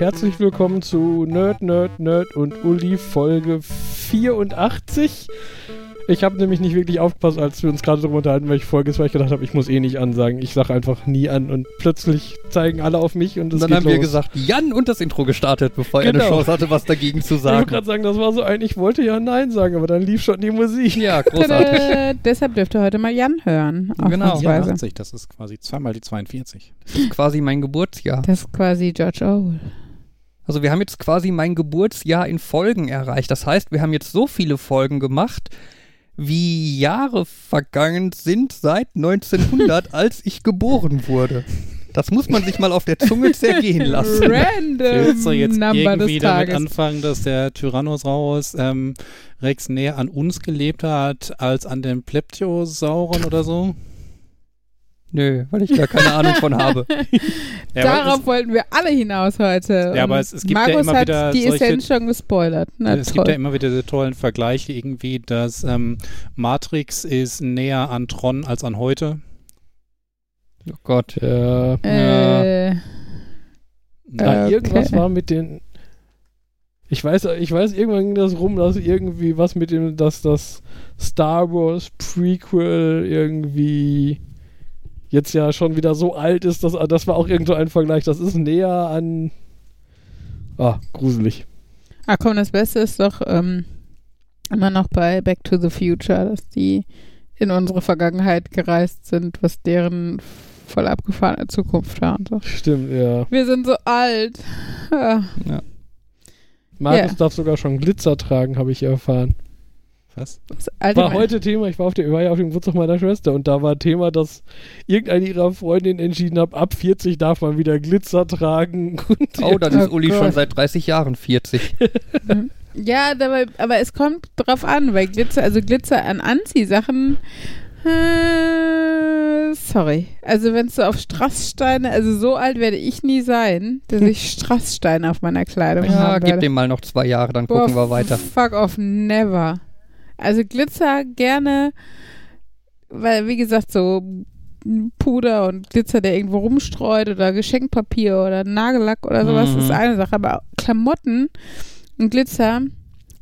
Herzlich willkommen zu Nerd, Nerd, Nerd und Uli Folge 84. Ich habe nämlich nicht wirklich aufgepasst, als wir uns gerade darüber unterhalten, welche Folge es war. Ich gedacht habe, ich muss eh nicht ansagen. Ich sage einfach nie an und plötzlich zeigen alle auf mich und es Und dann geht haben los. wir gesagt, Jan und das Intro gestartet, bevor er Genau. eine Chance hatte, was dagegen zu ich wollte sagen. gerade sagen, das war so ein, ich wollte ja Nein sagen, aber dann lief schon die Musik. Ja, großartig. Tada, deshalb dürft ihr heute mal Jan hören. Genau. ausnahmsweise. 84, das ist quasi zweimal die 42. Das ist quasi mein Geburtsjahr. Das ist quasi George Orwell. Also wir haben jetzt quasi mein Geburtsjahr in Folgen erreicht. Das heißt, wir haben jetzt so viele Folgen gemacht, wie Jahre vergangen sind seit 1900, als ich geboren wurde. Das muss man sich mal auf der Zunge zergehen lassen. Random Willst du jetzt Number irgendwie des damit anfangen, dass der Tyrannosaurus ähm, Rex näher an uns gelebt hat als an den Pleptosauren oder so? Nö, weil ich da keine Ahnung von habe. Ja, Darauf wollten wir alle hinaus heute. Ja, aber es- es gibt ja Markus immer hat wieder die solche- Essenz schon gespoilert. Na, es, toll. gibt ja immer wieder diese tollen Vergleiche irgendwie, dass ähm, Matrix ist näher an Tron als an heute. Oh Gott. Ja. äh, Na, Okay. irgendwas war mit den. Ich weiß, ich weiß, irgendwann ging das rum, dass irgendwie was mit dem, dass das Star Wars Prequel irgendwie jetzt ja schon wieder so alt ist, dass das war auch irgendwo ein Vergleich. Das ist näher an. Ah, gruselig. ah komm, das Beste ist doch ähm, immer noch bei Back to the Future, dass die in unsere Vergangenheit gereist sind, was deren voll abgefahrene Zukunft war und so. Stimmt, ja. Wir sind so alt. Ah. Markus Ja. darf sogar schon Glitzer tragen, habe ich erfahren. Was? War heute Thema, ich war, auf der, war ja auf dem Geburtstag meiner Schwester und da war Thema, dass irgendeine ihrer Freundinnen entschieden hat, ab 40 darf man wieder Glitzer tragen. Und Oh, dann Oh ist Uli Gott. schon seit 30 Jahren 40. Ja, dabei, aber es kommt drauf an, weil Glitzer, also Glitzer an Anziehsachen, äh, sorry. Also wenn es so auf Strasssteine, also so alt werde ich nie sein, dass ich Strasssteine auf meiner Kleidung Ja, haben gib werde. dem mal noch zwei Jahre, dann Boah, gucken wir weiter. Fuck off, never. Also Glitzer gerne, weil wie gesagt, so Puder und Glitzer, der irgendwo rumstreut oder Geschenkpapier oder Nagellack oder sowas, Mhm. ist eine Sache. Aber Klamotten und Glitzer,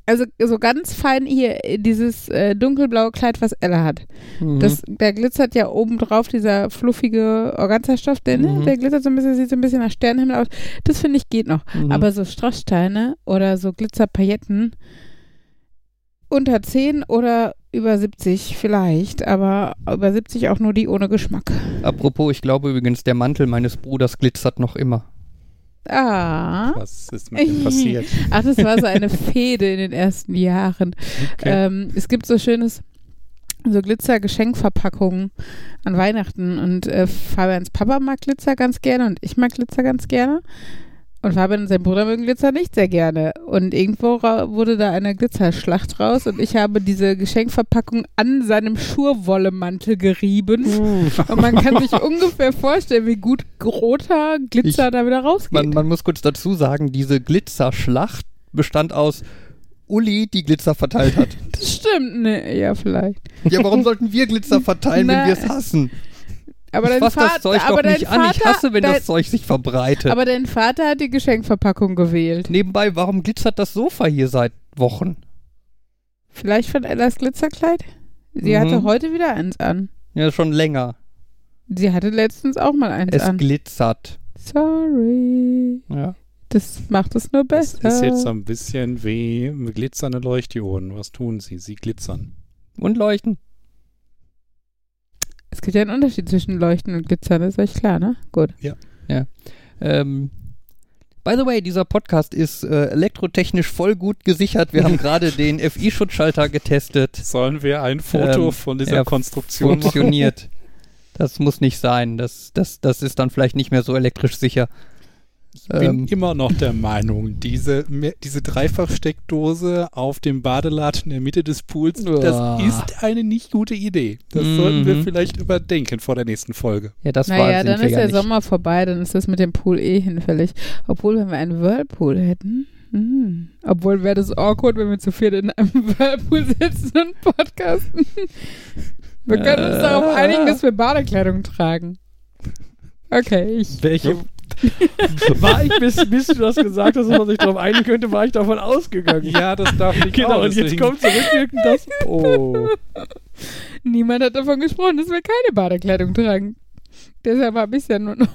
also so ganz fein hier, dieses äh, dunkelblaue Kleid, was Ella hat. Mhm. Das, der glitzert ja oben drauf, dieser fluffige Organzastoff, der, ne, Mhm. der glitzert so ein bisschen, sieht so ein bisschen nach Sternenhimmel aus. Das finde ich geht noch. Mhm. Aber so Strasssteine oder so Glitzerpailletten unter 10 oder über 70 vielleicht, aber über 70 auch nur die ohne Geschmack. Apropos, ich glaube übrigens, der Mantel meines Bruders glitzert noch immer. Ah. Was ist mit dem passiert? Ach, das war so eine Fehde in den ersten Jahren. Okay. Ähm, es gibt so schönes, so Glitzer-Geschenkverpackungen an Weihnachten und äh, Fabians Papa mag Glitzer ganz gerne und ich mag Glitzer ganz gerne. Und Fabian und sein Bruder mögen Glitzer nicht sehr gerne. Und irgendwo wurde da eine Glitzerschlacht raus und ich habe diese Geschenkverpackung an seinem Schurwollemantel gerieben. Und man kann sich ungefähr vorstellen, wie gut roter Glitzer Ich- da wieder rausgeht. Man, man muss kurz dazu sagen, diese Glitzerschlacht bestand aus Uli, die Glitzer verteilt hat. das stimmt, ne? Ja, vielleicht. Ja, warum sollten wir Glitzer verteilen, wenn wir es hassen? Aber ich dein fass das Vater, Zeug aber doch nicht Vater, an. Ich hasse, wenn dein, das Zeug sich verbreitet. Aber dein Vater hat die Geschenkverpackung gewählt. Nebenbei, warum glitzert das Sofa hier seit Wochen? Vielleicht von Ellas Glitzerkleid? Sie Mhm. hatte heute wieder eins an. Ja, schon länger. Sie hatte letztens auch mal eins Es an. glitzert. Sorry. Ja. Das macht es nur Das besser. ist jetzt so ein bisschen wie glitzernde Leuchtdioden. Was tun sie? Sie glitzern. Und leuchten. Es gibt ja einen Unterschied zwischen Leuchten und Glitzern, das ist euch klar, ne? Gut. Ähm, by the way, dieser Podcast ist äh, elektrotechnisch voll gut gesichert. Wir haben gerade den FI-Schutzschalter getestet. Sollen wir ein Foto Ähm, von dieser er Konstruktion machen? Funktioniert. Das muss nicht sein. Das, das, das ist dann vielleicht nicht mehr so elektrisch sicher. Ich bin Ähm, immer noch der Meinung, diese, diese Dreifachsteckdose auf dem Badeladen in der Mitte des Pools, Uah. das ist eine nicht gute Idee. Das Mhm. sollten wir vielleicht überdenken vor der nächsten Folge. ja, das war Naja, dann ist der nicht. Sommer vorbei, dann ist das mit dem Pool eh hinfällig. Obwohl, wenn wir einen Whirlpool hätten. hm. Obwohl wäre das awkward, wenn wir zu viert in einem Whirlpool sitzen und podcasten. Wir können uns Äh. darauf einigen, dass wir Badekleidung tragen. Okay, ich. Welche, War ich, bis, bis du das gesagt hast, dass man sich darauf einigen könnte, war ich davon ausgegangen. Ja, das darf nicht Genau, und jetzt kommt zurückwirkend das. Oh. Niemand hat davon gesprochen, dass wir keine Badekleidung tragen. Deshalb habe ich ja nur noch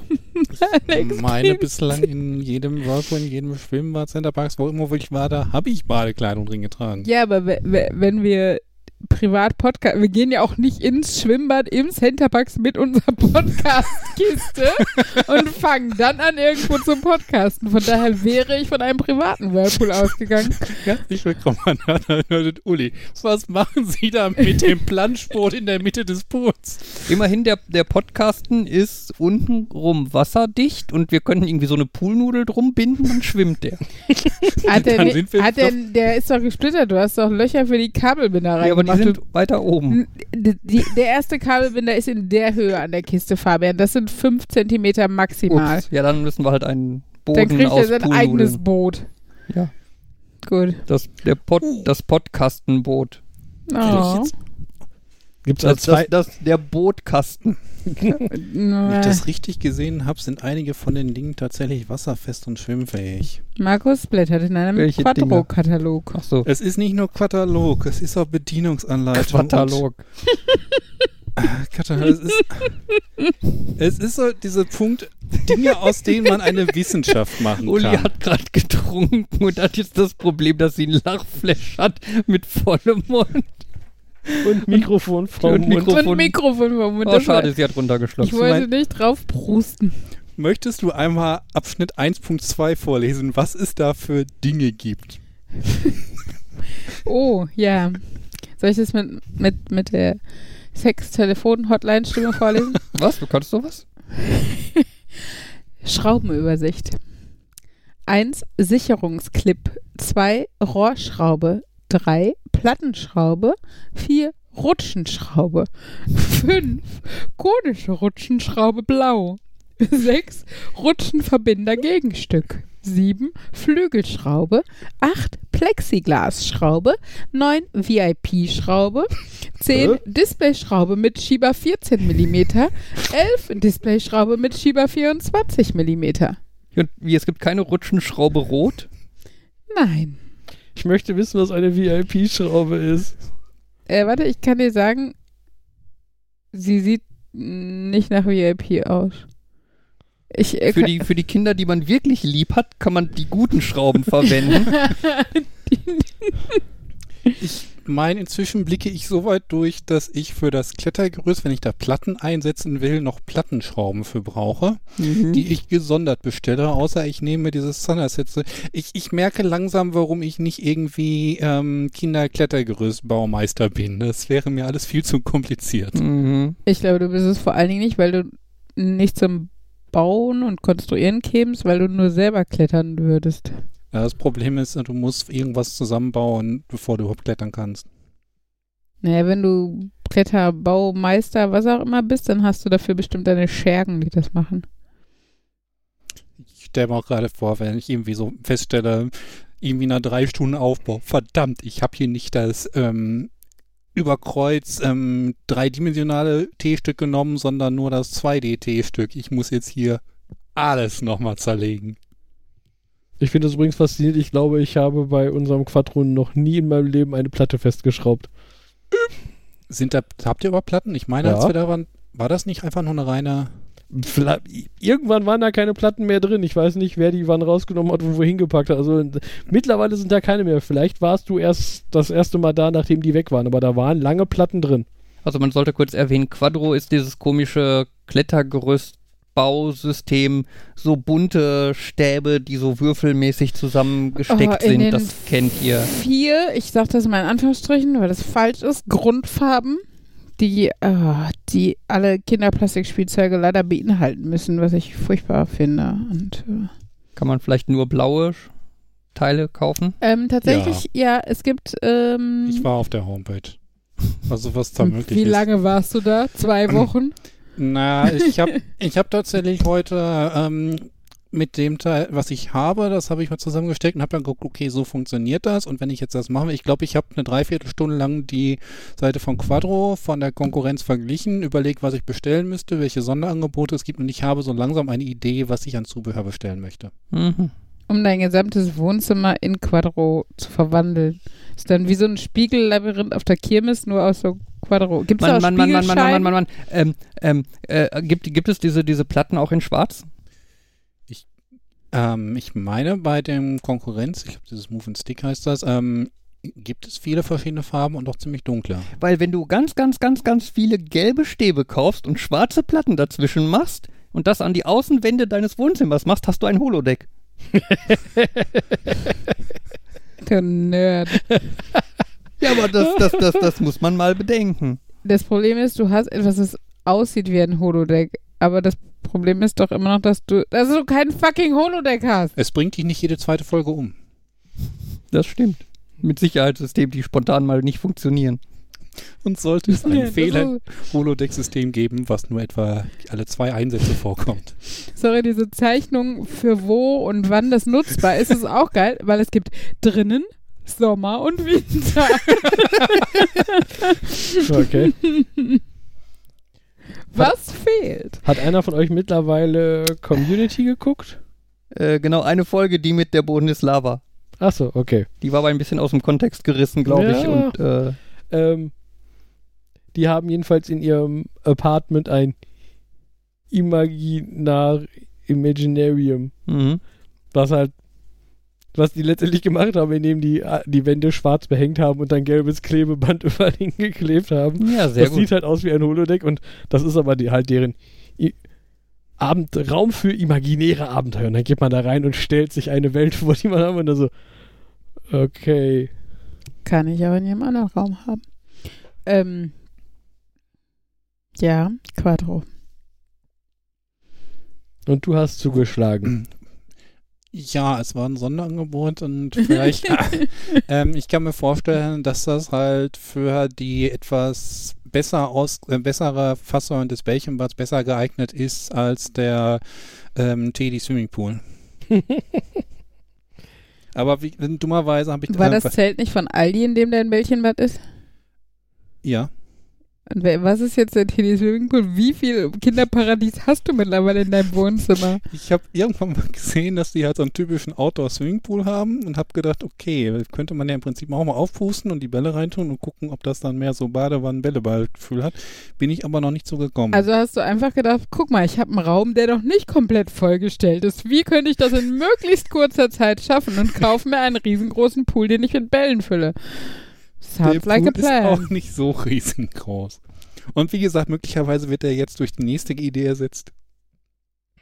Ich meine bislang in jedem Whirlpool, in jedem Schwimmbad, Centerparks, wo immer wo ich war, da habe ich Badekleidung drin getragen. Ja, aber we- we- wenn wir privat Podcast, wir gehen ja auch nicht ins Schwimmbad im Centerparks mit unserer Podcast-Kiste und fangen dann an, irgendwo zu podcasten. Von daher wäre ich von einem privaten Whirlpool ausgegangen. Herzlich willkommen an Uli. Was machen Sie da mit dem Planschboot in der Mitte des Pools? Immerhin, der, der Podcasten ist untenrum wasserdicht und wir können irgendwie so eine Poolnudel drum binden, dann schwimmt der. Hat der, Dann ni- sind wir hat der, der ist doch gesplittert. Du hast doch Löcher für die Kabelbinder Ja, aber die reingemacht. sind weiter oben. Die, der erste Kabelbinder ist in der Höhe an der Kiste, Fabian. Das sind fünf Zentimeter maximal. Ups. Ja, dann müssen wir halt einen Dann Boden kriegt er sein Poolnudeln. eigenes Boot. Ja, Gut. das, der Pod, das Podcastenboot. Oh. Gibt es Das, als zwei. das, das, der Bootkasten. Wenn ich das richtig gesehen habe, sind einige von den Dingen tatsächlich wasserfest und schwimmfähig. Markus blättert in einem? Quadro-Katalog. Ach so. Es ist nicht nur Katalog, es ist auch Bedienungsanleitung. Katalog. Und, Katalog. Es ist, es ist so dieser Punkt, Dinge, aus denen man eine Wissenschaft machen Uli kann. hat gerade getrunken und hat jetzt das Problem, dass sie ein Lachflash hat mit vollem Mund. Und Mikrofon, Frau Und Mund. Und Mikrofon vom Mund. Oh, schade, sie hat runtergeschlossen. Ich wollte nicht drauf prusten. Möchtest du einmal Abschnitt 1.2 vorlesen, was es da für Dinge gibt? Oh, ja. Soll ich das mit, mit, mit der Sex-Telefon-Hotline-Stimme vorlesen? Was? Du kannst sowas? Schraubenübersicht. 1. Sicherungsclip. 2. Rohrschraube. 3. Plattenschraube. 4. Rutschenschraube. 5. Konische Rutschenschraube blau. 6. Rutschenverbinder Gegenstück. 7. Flügelschraube. 8. Plexiglasschraube. 9. VIP-Schraube. 10. Hä? Displayschraube mit Schieber 14 mm. 11. Displayschraube mit Schieber 24 mm. Und wie, es gibt keine Rutschenschraube rot? Nein. Ich möchte wissen, was eine VIP-Schraube ist. Äh, warte, ich kann dir sagen, sie sieht nicht nach VIP aus. Ich, äh, Für die, für die Kinder, die man wirklich lieb hat, kann man die guten Schrauben verwenden. Ich meine, inzwischen blicke ich so weit durch, dass ich für das Klettergerüst, wenn ich da Platten einsetzen will, noch Plattenschrauben für brauche, Mhm. die ich gesondert bestelle, außer ich nehme dieses Standard-Set. Ich, ich merke langsam, warum ich nicht irgendwie ähm, Kinderklettergerüst-Baumeister bin. Das wäre mir alles viel zu kompliziert. Mhm. ich glaube, du bist es vor allen Dingen nicht, weil du nicht zum Bauen und Konstruieren kämst, weil du nur selber klettern würdest. Ja, das Problem ist, du musst irgendwas zusammenbauen, bevor du überhaupt klettern kannst. Naja, wenn du Kletterbaumeister, was auch immer bist, dann hast du dafür bestimmt deine Schergen, die das machen. Ich stelle mir auch gerade vor, wenn ich irgendwie so feststelle, irgendwie nach drei Stunden Aufbau, verdammt, ich habe hier nicht das ähm, Überkreuz ähm, dreidimensionale T-Stück genommen, sondern nur das 2D-T-Stück. Ich muss jetzt hier alles nochmal zerlegen. Ich finde das übrigens faszinierend. Ich glaube, ich habe bei unserem Quadron noch nie in meinem Leben eine Platte festgeschraubt. Sind da, habt ihr überhaupt Platten? Ich meine, Ja. als wir da waren, war das nicht einfach nur eine reine. Vielleicht, irgendwann waren da keine Platten mehr drin. Ich weiß nicht, wer die wann rausgenommen hat und wohin gepackt hat. Also mittlerweile sind da keine mehr. Vielleicht warst du erst das erste Mal da, nachdem die weg waren. Aber da waren lange Platten drin. Also man sollte kurz erwähnen, Quadro ist dieses komische Klettergerüstbausystem, so bunte Stäbe, die so würfelmäßig zusammengesteckt Oh, in sind. den Das kennt ihr. Vier, ich sage das mal in Anführungsstrichen, weil das falsch ist, Grundfarben, die, ah, die alle Kinderplastikspielzeuge leider beinhalten müssen, was ich furchtbar finde. Und, äh, Kann man vielleicht nur blaue Teile kaufen? ähm, tatsächlich, ja. es gibt. Ähm, Ich war auf der Homepage. Also was da möglich wie ist. lange warst du da? Zwei Wochen? Na, ich habe ich hab tatsächlich heute ähm, mit dem Teil, was ich habe, das habe ich mal zusammengesteckt und habe dann geguckt, okay, so funktioniert das. Und wenn ich jetzt das mache, ich glaube, ich habe eine Dreiviertelstunde lang die Seite von Quadro von der Konkurrenz verglichen, überlegt, was ich bestellen müsste, welche Sonderangebote es gibt und ich habe so langsam eine Idee, was ich an Zubehör bestellen möchte. Mhm. Um dein gesamtes Wohnzimmer in Quadro zu verwandeln. Ist dann wie so ein Spiegellabyrinth auf der Kirmes, nur aus so Quadro. Gibt es Mann, auch Mann, Mann, Mann, Mann, Mann? Mann, Mann. Ähm, ähm, äh, gibt, gibt es diese, diese Platten auch in schwarz? Ähm, ich meine, bei dem Konkurrenz, ich glaube, dieses Move and Stick heißt das, ähm, gibt es viele verschiedene Farben und auch ziemlich dunkle. Weil wenn du ganz, ganz, ganz, ganz viele gelbe Stäbe kaufst und schwarze Platten dazwischen machst und das an die Außenwände deines Wohnzimmers machst, hast du ein Holodeck. Du Nerd. Ja, aber das, das, das, das muss man mal bedenken. Das Problem ist, du hast etwas, das aussieht wie ein Holodeck. Aber das Problem ist doch immer noch, dass du, dass du kein fucking Holodeck hast. Es bringt dich nicht jede zweite Folge um. Das stimmt. Mit Sicherheitssystemen, die spontan mal nicht funktionieren. Und sollte es ein Ja, das Fehler ist- Holodeck-System geben, was nur etwa alle zwei Einsätze vorkommt. Sorry, diese Zeichnung für wo und wann das nutzbar ist, ist auch geil, weil es gibt drinnen Sommer und Winter. Okay. Was fehlt? Hat einer von euch mittlerweile Community geguckt? Äh, genau, eine Folge, die mit der Boden ist Lava. Achso, okay. Die war aber ein bisschen aus dem Kontext gerissen, glaube ich. Ja. Und äh, Ähm, die haben jedenfalls in ihrem Apartment ein Imaginar Imaginarium, mhm. was halt, was die letztendlich gemacht haben, indem die äh, die Wände schwarz behängt haben und dann gelbes Klebeband überall hingeklebt haben. ja, sehr das gut. sieht halt aus wie ein Holodeck und das ist aber die, halt deren I Abend, Raum für imaginäre Abenteuer. Und dann geht man da rein und stellt sich eine Welt vor, die man haben und dann so, okay. Kann ich auch in jedem anderen Raum haben. Ähm, ja, Quadro. Und du hast zugeschlagen. Ja, es war ein Sonderangebot und vielleicht, ähm, ich kann mir vorstellen, dass das halt für die etwas besser aus, äh, bessere Fassung des Bällchenbads besser geeignet ist als der ähm, Teddy Swimming Pool. Aber wie, dummerweise habe ich War das Zelt nicht von Aldi, in dem dein Bällchenbad ist? ja. Und was ist jetzt der Teddy Swimmingpool? Wie viel Kinderparadies hast du mittlerweile in deinem Wohnzimmer? Ich habe irgendwann mal gesehen, dass die halt so einen typischen Outdoor-Swimmingpool haben und habe gedacht, okay, könnte man ja im Prinzip auch mal aufpusten und die Bälle reintun und gucken, ob das dann mehr so Badewannen-Bälleball-Gefühl hat. Bin ich aber noch nicht so gekommen. Also hast du einfach gedacht, guck mal, ich habe einen Raum, der noch nicht komplett vollgestellt ist. Wie könnte ich das in möglichst kurzer Zeit schaffen und kaufe mir einen riesengroßen Pool, den ich mit Bällen fülle? Der Sounds like a Pool ist auch nicht so riesengroß. Und wie gesagt, möglicherweise wird er jetzt durch die nächste Idee ersetzt.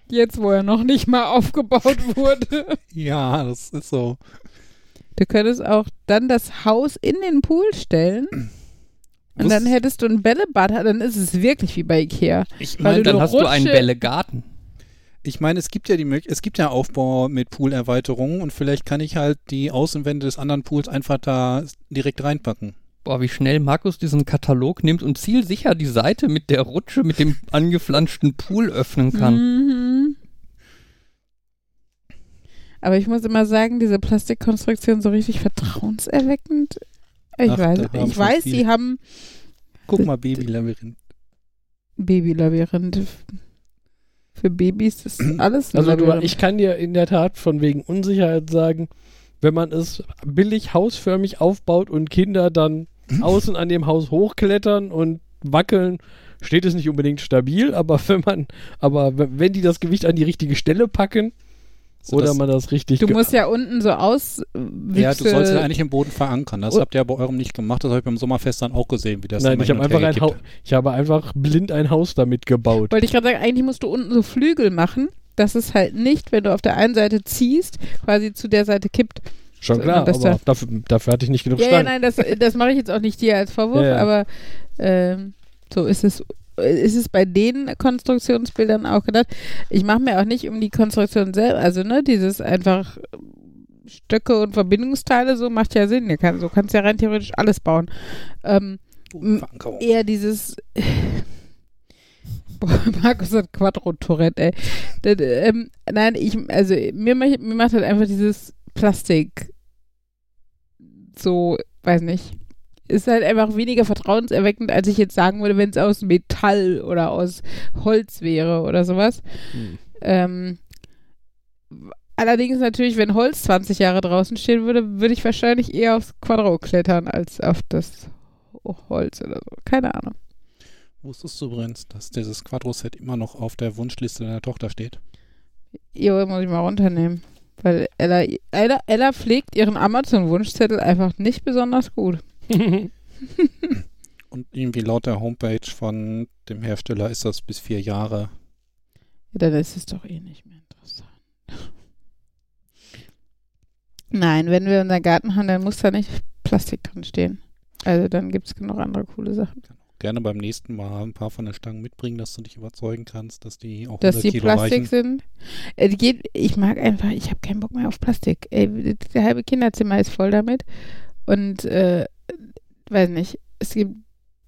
Jetzt, wo er noch nicht mal aufgebaut wurde. Ja, das ist so. Du könntest auch dann das Haus in den Pool stellen. Und dann hättest du ein Bällebad, dann ist es wirklich wie bei Ikea. Ich meine, Dann hast du einen Rutsche- Bällegarten. Ich meine, es gibt ja die Möglichkeit, es gibt ja Aufbau mit Poolerweiterungen und vielleicht kann ich halt die Außenwände des anderen Pools einfach da direkt reinpacken. Boah, wie schnell Markus diesen Katalog nimmt und zielsicher die Seite mit der Rutsche mit dem angeflanschten Pool öffnen kann. Mhm. Aber ich muss immer sagen, diese Plastikkonstruktion so richtig vertrauenserweckend. Ich Ach, weiß, ich weiß, sie haben Guck mal, Babylabyrinth. Babylabyrinth. Für Babys ist alles Also du, ich kann dir in der Tat von wegen Unsicherheit sagen, wenn man es billig hausförmig aufbaut und Kinder dann außen an dem Haus hochklettern und wackeln, steht es nicht unbedingt stabil, aber wenn man, aber wenn die das Gewicht an die richtige Stelle packen oder man das richtig Du musst ja unten so aus. Ja, du sollst ja eigentlich im Boden verankern. Das Oh. habt ihr bei eurem nicht gemacht. Das habe ich beim Sommerfest dann auch gesehen, wie das Nein, immer ich hin habe und einfach her ein Haus, ich habe einfach blind ein Haus damit gebaut. Wollte ich gerade sagen, eigentlich musst du unten so Flügel machen, dass es halt nicht, wenn du auf der einen Seite ziehst, quasi zu der Seite kippt. Schon so, klar, aber da- dafür, dafür hatte ich nicht genug Ja, ja, Stangen. nein, das, das mache ich jetzt auch nicht dir als Vorwurf, Ja, ja. aber ähm, so ist es. Ist es bei den Konstruktionsbildern auch gedacht? Ich mache mir auch nicht um die Konstruktion selber, also ne, dieses einfach Stöcke und Verbindungsteile, so macht ja Sinn. Kann, so kannst ja rein theoretisch alles bauen. Ähm, Verankerung. eher dieses Markus hat Quattro-Tourette, ey. Das, ähm, nein, ich, also mir, mir macht halt einfach dieses Plastik so, weiß nicht. Ist halt einfach weniger vertrauenserweckend, als ich jetzt sagen würde, wenn es aus Metall oder aus Holz wäre oder sowas. Hm. Ähm, allerdings natürlich, wenn Holz 20 Jahre draußen stehen würde, würde ich wahrscheinlich eher aufs Quadro klettern als auf das Holz oder so. Keine Ahnung. Wusstest du übrigens, dass dieses Quadro-Set immer noch auf der Wunschliste deiner Tochter steht? Jo, muss ich mal runternehmen. Weil Ella, Ella, Ella pflegt ihren Amazon-Wunschzettel einfach nicht besonders gut. Und irgendwie laut der Homepage von dem Hersteller ist das bis vier Jahre. Ja, dann ist es doch eh nicht mehr interessant. Nein, wenn wir unseren Garten haben, dann muss da nicht Plastik drin stehen. Also dann gibt es genug andere coole Sachen. Gerne beim nächsten Mal ein paar von den Stangen mitbringen, dass du dich überzeugen kannst, dass die auch Dass 100 die Kilo Plastik weichen. sind. Äh, ich mag einfach, ich habe keinen Bock mehr auf Plastik. Ey, der halbe Kinderzimmer ist voll damit. Und äh, weiß nicht, es gibt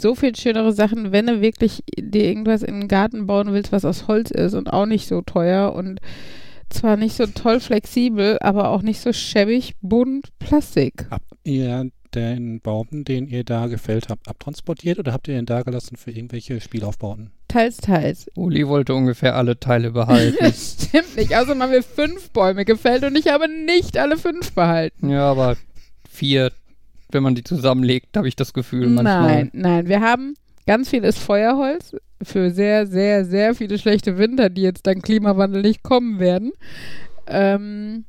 so viel schönere Sachen, wenn du wirklich dir irgendwas in den Garten bauen willst, was aus Holz ist und auch nicht so teuer und zwar nicht so toll flexibel, aber auch nicht so schäbig bunt Plastik. Habt ihr den Baum, den ihr da gefällt habt, abtransportiert oder habt ihr den da gelassen für irgendwelche Spielaufbauten? Teils, teils. Uli wollte ungefähr alle Teile behalten. Das stimmt nicht. Außerdem haben wir fünf Bäume gefällt und ich habe nicht alle fünf behalten. ja, aber vier, wenn man die zusammenlegt, habe ich das Gefühl manchmal. Nein, nein. Wir haben ganz vieles Feuerholz für sehr, sehr, sehr viele schlechte Winter, die jetzt dank Klimawandel nicht kommen werden. Ähm,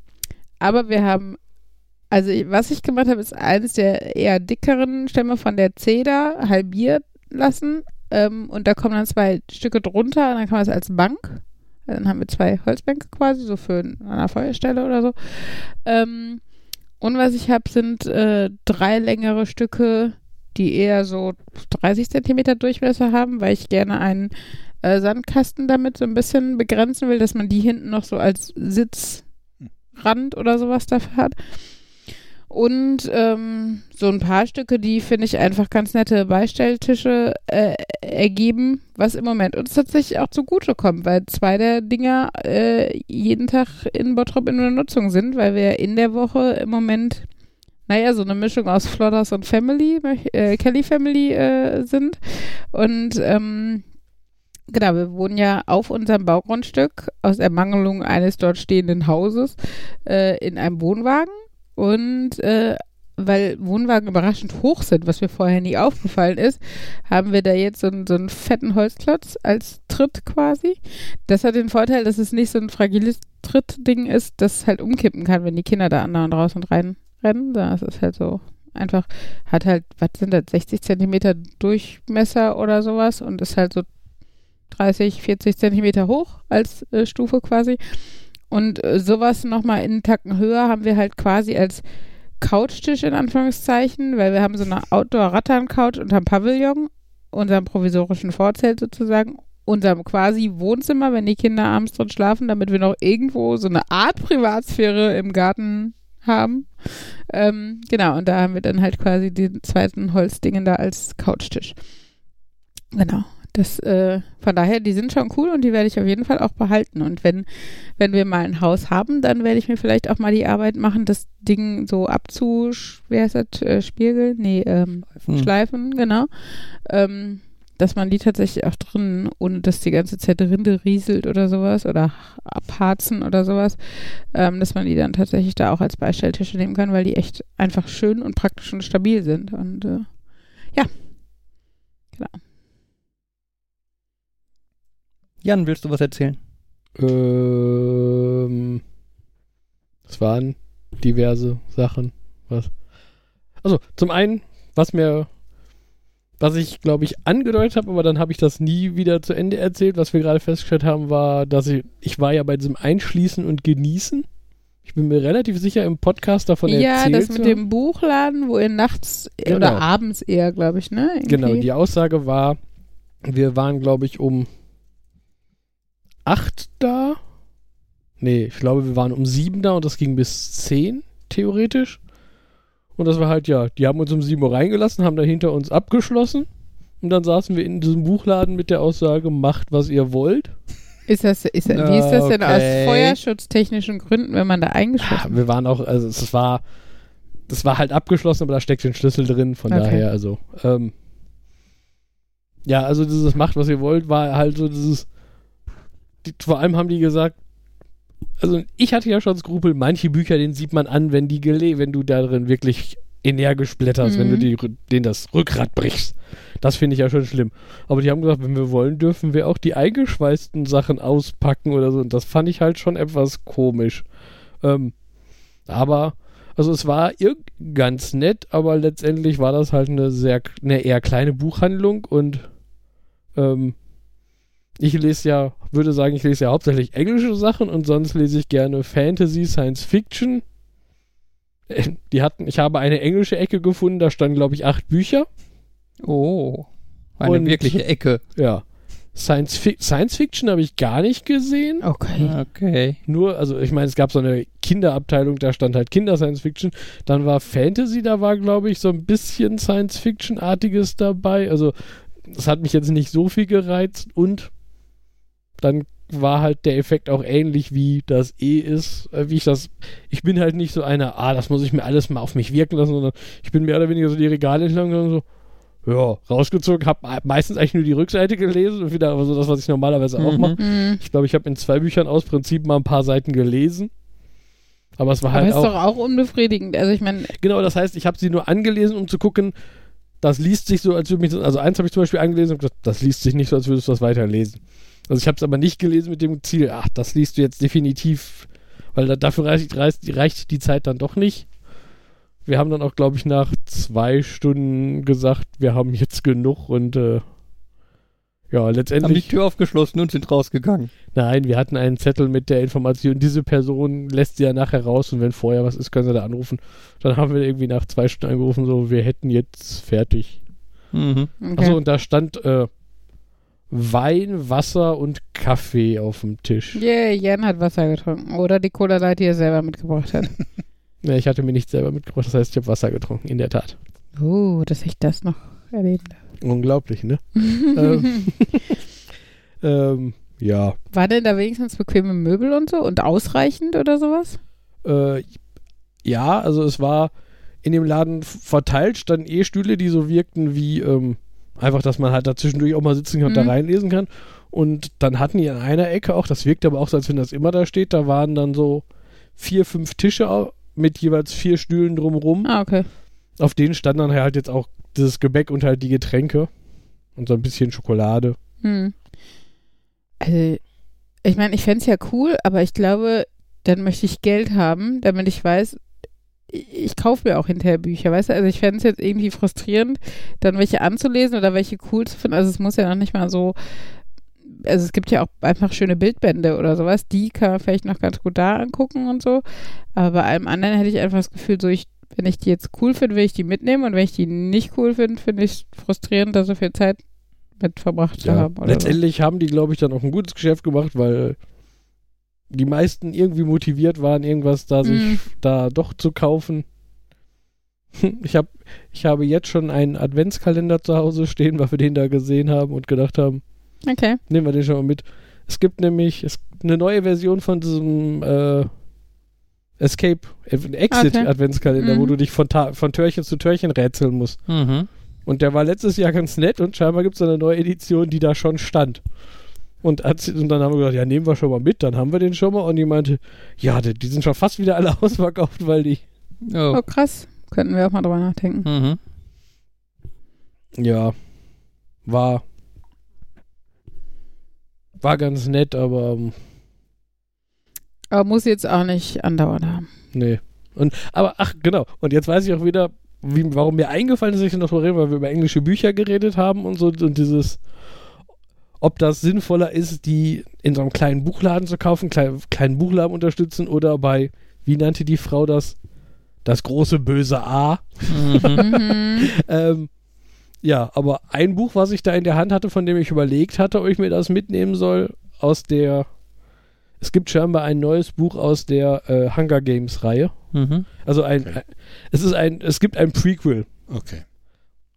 aber wir haben, also was ich gemacht habe, ist eines der eher dickeren Stämme von der Zeder halbiert lassen. Ähm, und da kommen dann zwei Stücke drunter und dann kann man es als Bank. Dann haben wir zwei Holzbänke quasi, so für an einer Feuerstelle oder so. Ähm, und was ich habe, sind äh, drei längere Stücke, die eher so 30 Zentimeter Durchmesser haben, weil ich gerne einen äh, Sandkasten damit so ein bisschen begrenzen will, dass man die hinten noch so als Sitzrand oder sowas dafür hat. Und ähm, so ein paar Stücke, die finde ich einfach ganz nette Beistelltische äh, ergeben, was im Moment uns tatsächlich auch zugute kommt, weil zwei der Dinger äh, jeden Tag in Bottrop in Nutzung sind, weil wir in der Woche im Moment, naja, so eine Mischung aus Flodders und Family, äh, Kelly Family äh, sind. Und ähm, Genau, wir wohnen ja auf unserem Baugrundstück aus Ermangelung eines dort stehenden Hauses äh, in einem Wohnwagen. Und äh, weil Wohnwagen überraschend hoch sind, was mir vorher nie aufgefallen ist, haben wir da jetzt so, einen- so einen fetten Holzklotz als Tritt quasi. Das hat den Vorteil, dass es nicht so ein fragiles Trittding ist, das halt umkippen kann, wenn die Kinder da anderen raus und rein rennen. Das ist halt so einfach, hat halt, was sind das, 60 Zentimeter Durchmesser oder sowas und ist halt so 30, 40 Zentimeter hoch als äh, Stufe quasi. Und äh, sowas nochmal in Tacken höher haben wir halt quasi als Couchtisch in Anführungszeichen, weil wir haben so eine Outdoor-Rattan-Couch unterm Pavillon, unserem provisorischen Vorzelt sozusagen, unserem quasi Wohnzimmer, wenn die Kinder abends drin schlafen, damit wir noch irgendwo so eine Art Privatsphäre im Garten haben. Ähm, genau, und da haben wir dann halt quasi den zweiten Holzdingen da als Couchtisch. Genau. Das, äh, von daher, die sind schon cool und die werde ich auf jeden Fall auch behalten. Und wenn, wenn wir mal ein Haus haben, dann werde ich mir vielleicht auch mal die Arbeit machen, das Ding so abzusch, wie heißt das, äh, Spiegeln? Nee, ähm, Hm. Schleifen, genau. Ähm, dass man die tatsächlich auch drin, ohne dass die ganze Zeit Rinde rieselt oder sowas oder abharzen oder sowas, ähm, dass man die dann tatsächlich da auch als Beistelltische nehmen kann, weil die echt einfach schön und praktisch und stabil sind. Und äh, ja, genau. Jan, willst du was erzählen? Ähm, es waren diverse Sachen. Was? Also, zum einen, was mir, was ich, glaube ich, angedeutet habe, aber dann habe ich das nie wieder zu Ende erzählt. Was wir gerade festgestellt haben, war, dass ich, ich war ja bei diesem Einschließen und Genießen. Ich bin mir relativ sicher im Podcast davon ja, erzählt. das mit dem Buchladen, wo ihr nachts Genau. oder abends eher, glaube ich, ne? Irgendwie. Genau, die Aussage war, wir waren, glaube ich, um acht da. Nee, ich glaube, wir waren um sieben da und das ging bis zehn, theoretisch. Und das war halt, ja, die haben uns um sieben Uhr reingelassen, haben dann hinter uns abgeschlossen Und dann saßen wir in diesem Buchladen mit der Aussage, macht, was ihr wollt. Ist das, ist, wie Ja, ist das denn aus feuerschutztechnischen Gründen, wenn man da Ja, eingeschlossen wir waren auch, also es war, das war halt abgeschlossen, aber da steckt ein Schlüssel drin, von Okay. daher, also, ähm, ja, also dieses macht, was ihr wollt, war halt so dieses, die, vor allem haben die gesagt, also ich hatte ja schon Skrupel, manche Bücher, den sieht man an, wenn die gele wenn du da drin wirklich energisch blätterst, wenn du Mhm. die, denen das Rückgrat brichst. Das finde ich ja schon schlimm. Aber die haben gesagt, wenn wir wollen, dürfen wir auch die eingeschweißten Sachen auspacken oder so. Und das fand ich halt schon etwas komisch. Ähm, aber, also es war ganz nett, aber letztendlich war das halt eine sehr, eine eher kleine Buchhandlung und ähm, ich lese ja, würde sagen, ich lese ja hauptsächlich englische Sachen und sonst lese ich gerne Fantasy, Science Fiction. Äh, Die hatten, ich habe eine englische Ecke gefunden, da standen, glaube ich, acht Bücher. Oh. Eine Und- wirkliche Ecke. Ja. Science, Fi Science Fiction habe ich gar nicht gesehen. Okay. Okay. Nur, also ich meine, es gab so eine Kinderabteilung, da stand halt Kinder Science Fiction. Dann war Fantasy, da war, glaube ich, so ein bisschen Science Fiction-artiges dabei. Also, das hat mich jetzt nicht so viel gereizt und dann war halt der Effekt auch ähnlich wie das eh ist, äh, wie ich das. Ich bin halt nicht so einer, ah, das muss ich mir alles mal auf mich wirken lassen, sondern ich bin mehr oder weniger so die Regale entlang und so. Ja, rausgezogen, habe meistens eigentlich nur die Rückseite gelesen und wieder so das, was ich normalerweise auch Mhm. mache. Mhm. Ich glaube, ich habe in zwei Büchern aus Prinzip mal ein paar Seiten gelesen. Aber es war Aber halt ist auch. doch auch unbefriedigend. Also ich meine, Genau, das heißt, ich habe sie nur angelesen, um zu gucken, das liest sich so, als würde mich. das- Also eins habe ich zum Beispiel angelesen und gesagt, das liest sich nicht so, als würdest du das weiterlesen. Also ich habe es aber nicht gelesen mit dem Ziel, ach, das liest du jetzt definitiv, weil da, dafür reicht, reicht, reicht die Zeit dann doch nicht. Wir haben dann auch, glaube ich, nach zwei Stunden gesagt, wir haben jetzt genug und äh, ja, Haben die letztendlich. Tür aufgeschlossen und sind rausgegangen. Nein, wir hatten einen Zettel mit der Information, diese Person lässt sie ja nachher raus und wenn vorher was ist, können sie da anrufen. Dann haben wir irgendwie nach zwei Stunden angerufen, so, wir hätten jetzt fertig. Mhm. okay. Achso, und da stand äh, Wein, Wasser und Kaffee auf dem Tisch. yeah, Jan hat Wasser getrunken. Oder die Cola Light, die er selber mitgebracht hat. Ja, ich hatte mir nicht selber mitgebracht, das heißt, ich habe Wasser getrunken, in der Tat. Oh, dass ich das noch erleben Unglaublich, ne? darf. ähm, ähm, ja. War denn da wenigstens bequeme Möbel und so und ausreichend oder sowas? Äh, ja, also es war in dem Laden verteilt, standen eh Stühle, die so wirkten wie ähm, einfach, dass man halt da zwischendurch auch mal sitzen kann und Mhm. da reinlesen kann. Und dann hatten die in einer Ecke auch, das wirkte aber auch so, als wenn das immer da steht, da waren dann so vier, fünf Tische mit jeweils vier Stühlen drumrum. Ah, okay. Auf denen stand dann halt jetzt auch dieses Gebäck und halt die Getränke und so ein bisschen Schokolade. Hm. Also, ich meine, ich fände es ja cool, aber ich glaube, dann möchte ich Geld haben, damit ich weiß, ich, kaufe mir auch hinterher Bücher, weißt du? Also ich fände es jetzt irgendwie frustrierend, dann welche anzulesen oder welche cool zu finden. Also es muss ja noch nicht mal so, also es gibt ja auch einfach schöne Bildbände oder sowas, die kann man vielleicht noch ganz gut da angucken und so. Aber bei allem anderen hätte ich einfach das Gefühl, so ich, wenn ich die jetzt cool finde, will ich die mitnehmen und wenn ich die nicht cool finde, finde ich es frustrierend, da so viel Zeit mit verbracht zu haben. Oder so. Letztendlich haben die, glaube ich, dann auch ein gutes Geschäft gemacht, weil die meisten irgendwie motiviert waren, irgendwas da sich Mhm. da doch zu kaufen. Ich, hab, ich habe jetzt schon einen Adventskalender zu Hause stehen, weil wir den da gesehen haben und gedacht haben, Okay. nehmen wir den schon mal mit. Es gibt nämlich es, eine neue Version von diesem äh, Escape, äh, Exit Okay. Adventskalender, wo Mhm. du dich von, von Türchen zu Türchen rätseln musst. Mhm. Und der war letztes Jahr ganz nett und scheinbar gibt es eine neue Edition, die da schon stand. Und, als, und dann haben wir gesagt, ja, nehmen wir schon mal mit, dann haben wir den schon mal. Und die meinte, ja, die, die sind schon fast wieder alle ausverkauft, weil die, Oh. Oh, krass. Könnten wir auch mal drüber nachdenken. Mhm. ja, war, war ganz nett, aber ähm, Aber muss jetzt auch nicht andauernd haben. nee. Und, aber, ach, genau. Und jetzt weiß ich auch wieder, wie, warum mir eingefallen ist, dass ich noch drüber rede, weil wir über englische Bücher geredet haben und so und dieses, ob das sinnvoller ist, die in so einem kleinen Buchladen zu kaufen, klein, kleinen Buchladen unterstützen oder bei, wie nannte die Frau das? Das große böse A. Mhm. Ähm, ja, aber ein Buch, was ich da in der Hand hatte, von dem ich überlegt hatte, ob ich mir das mitnehmen soll, aus der. Es gibt scheinbar ein neues Buch aus der äh, Hunger Games Reihe. Mhm. Also ein, Okay. ein, es ist ein, es gibt ein Prequel. Okay.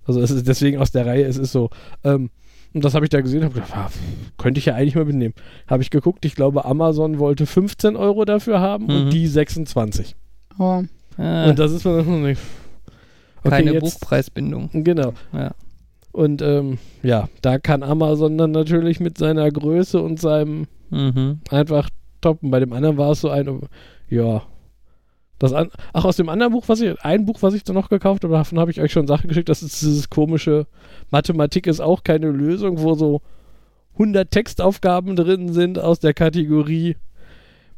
Also es ist deswegen aus der Reihe, es ist so. Ähm, und das habe ich da gesehen, habe gedacht, ah, könnte ich ja eigentlich mal mitnehmen. Habe ich geguckt, ich glaube, Amazon wollte 15 Euro dafür haben Mhm. und die 26. Oh. Ah, Und das ist mir noch nicht. Okay, keine jetzt- Buchpreisbindung. Genau. Ja. Und ähm, ja, da kann Amazon dann natürlich mit seiner Größe und seinem Mhm. einfach toppen. Bei dem anderen war es so ein, ja. Das an, ach, aus dem anderen Buch, was ich, ein Buch, was ich da noch gekauft habe, davon habe ich euch schon Sachen geschickt, das ist dieses komische Mathematik ist auch keine Lösung, wo so 100 Textaufgaben drin sind aus der Kategorie,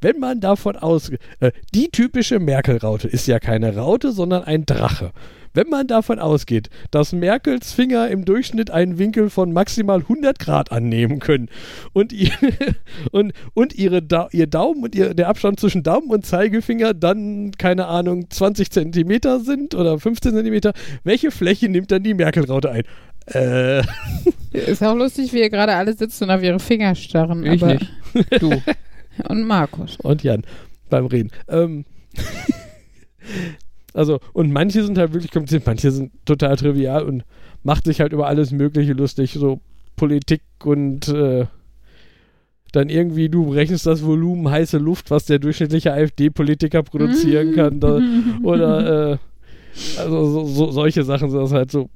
wenn man davon ausgeht, äh, die typische Merkel-Raute ist ja keine Raute, sondern ein Drache. Wenn man davon ausgeht, dass Merkels Finger im Durchschnitt einen Winkel von maximal 100 Grad annehmen können und, ihr, und, und ihre da ihr Daumen und ihr, der Abstand zwischen Daumen und Zeigefinger dann, keine Ahnung, 20 Zentimeter sind oder 15 Zentimeter, welche Fläche nimmt dann die Merkel-Raute ein? Äh, Ist auch lustig, wie ihr gerade alle sitzen und auf ihre Finger starren. Ich aber, nicht. Du. Und Markus. und Jan beim Reden. Ähm, also, und manche sind halt wirklich kompliziert, manche sind total trivial und macht sich halt über alles Mögliche lustig, so Politik und äh, dann irgendwie, du berechnest das Volumen heiße Luft, was der durchschnittliche AfD-Politiker produzieren kann. Da, oder äh, also so, so, solche Sachen sind das halt so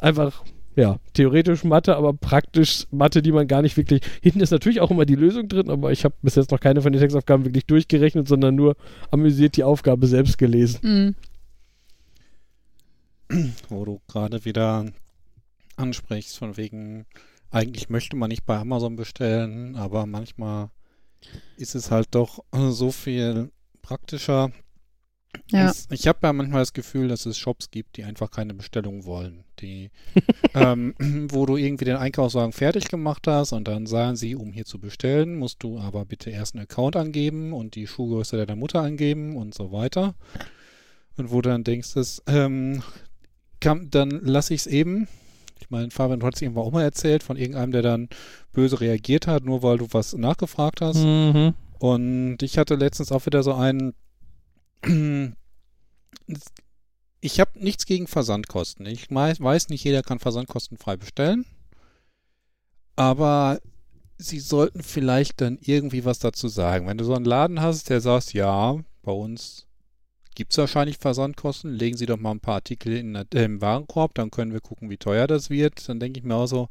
einfach, ja, theoretisch Mathe, aber praktisch Mathe, die man gar nicht wirklich. Hinten ist natürlich auch immer die Lösung drin, aber ich habe bis jetzt noch keine von den Textaufgaben wirklich durchgerechnet, sondern nur amüsiert die Aufgabe selbst gelesen. Mhm. wo du gerade wieder ansprichst, von wegen, eigentlich möchte man nicht bei Amazon bestellen, aber manchmal ist es halt doch so viel praktischer. Ja. Es, ich habe ja manchmal das Gefühl, dass es Shops gibt, die einfach keine Bestellung wollen. Die, ähm, wo du irgendwie den Einkaufswagen fertig gemacht hast und dann sagen sie, um hier zu bestellen, musst du aber bitte erst einen Account angeben und die Schuhgröße deiner Mutter angeben und so weiter. Und wo du dann denkst, dass, ähm, kann, dann lasse ich es eben. Ich meine, Fabian, du hast irgendwann auch mal erzählt von irgendeinem, der dann böse reagiert hat, nur weil du was nachgefragt hast. Mhm. Und ich hatte letztens auch wieder so einen. Ich habe nichts gegen Versandkosten. Ich weiß, nicht jeder kann Versandkosten frei bestellen. Aber sie sollten vielleicht dann irgendwie was dazu sagen. Wenn du so einen Laden hast, der sagt, ja, bei uns gibt es wahrscheinlich Versandkosten, legen Sie doch mal ein paar Artikel in, äh, im Warenkorb, dann können wir gucken, wie teuer das wird. Dann denke ich mir auch so,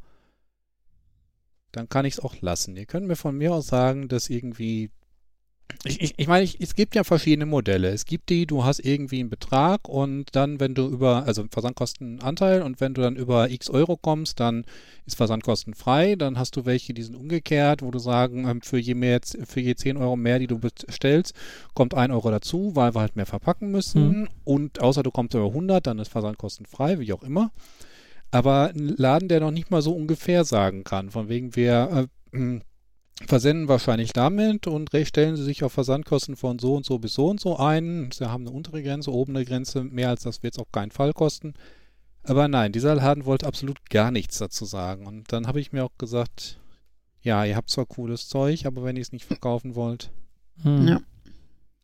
dann kann ich es auch lassen. Ihr könnt mir von mir aus sagen, dass irgendwie. Ich, ich, ich meine, ich, es gibt ja verschiedene Modelle. Es gibt die, du hast irgendwie einen Betrag und dann, wenn du über, also Versandkostenanteil und wenn du dann über x Euro kommst, dann ist Versandkosten frei. Dann hast du welche, die sind umgekehrt, wo du sagen, ähm, für je mehr, für je 10 Euro mehr, die du bestellst, kommt 1 Euro dazu, weil wir halt mehr verpacken müssen. Und außer du kommst über 100, dann ist Versandkosten frei, wie auch immer. Aber ein Laden, der noch nicht mal so ungefähr sagen kann, von wegen wir äh, versenden wahrscheinlich damit und stellen sie sich auf Versandkosten von so und so bis so und so ein. Sie haben eine untere Grenze, oben eine Grenze, mehr als das wird es auf keinen Fall kosten. Aber nein, dieser Laden wollte absolut gar nichts dazu sagen. Und dann habe ich mir auch gesagt, ja, ihr habt zwar cooles Zeug, aber wenn ihr es nicht verkaufen wollt. Mhm. Ja.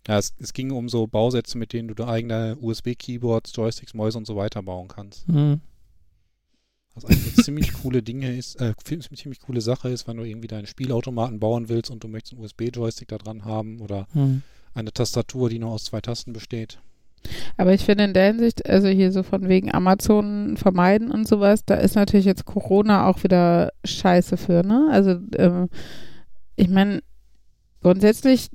Ja, es, es ging um so Bausätze, mit denen du da eigene USB-Keyboards, Joysticks, Mäuse und so weiter bauen kannst. Mhm. Was eigentlich eine ziemlich coole Dinge ist, äh, ziemlich coole Sache ist, wenn du irgendwie deinen Spielautomaten bauen willst und du möchtest einen USB-Joystick da dran haben oder Mhm. eine Tastatur, die nur aus zwei Tasten besteht. Aber ich finde in der Hinsicht, also hier so von wegen Amazon vermeiden und sowas, da ist natürlich jetzt Corona auch wieder scheiße für, ne? Also, ähm, ich meine, grundsätzlich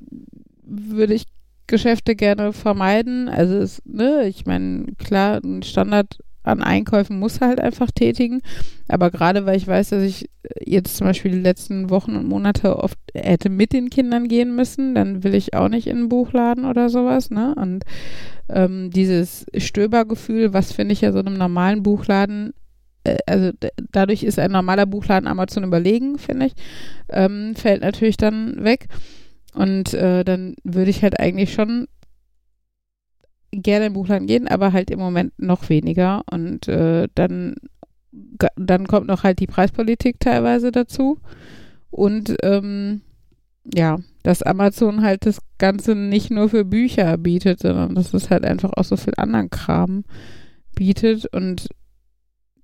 würde ich Geschäfte gerne vermeiden. Also, es, ne, ich meine, klar, ein Standard an Einkäufen muss halt einfach tätigen. Aber gerade weil ich weiß, dass ich jetzt zum Beispiel die letzten Wochen und Monate oft hätte mit den Kindern gehen müssen, dann will ich auch nicht in einen Buchladen oder sowas, ne? Und ähm, dieses Stöbergefühl, was finde ich ja so einem normalen Buchladen, äh, also dadurch ist ein normaler Buchladen Amazon überlegen, finde ich, ähm, fällt natürlich dann weg. Und äh, dann würde ich halt eigentlich schon gerne in den Buchladen gehen, aber halt im Moment noch weniger. Und äh, dann, dann kommt noch halt die Preispolitik teilweise dazu. Und ähm, ja, dass Amazon halt das Ganze nicht nur für Bücher bietet, sondern dass es halt einfach auch so viel anderen Kram bietet. Und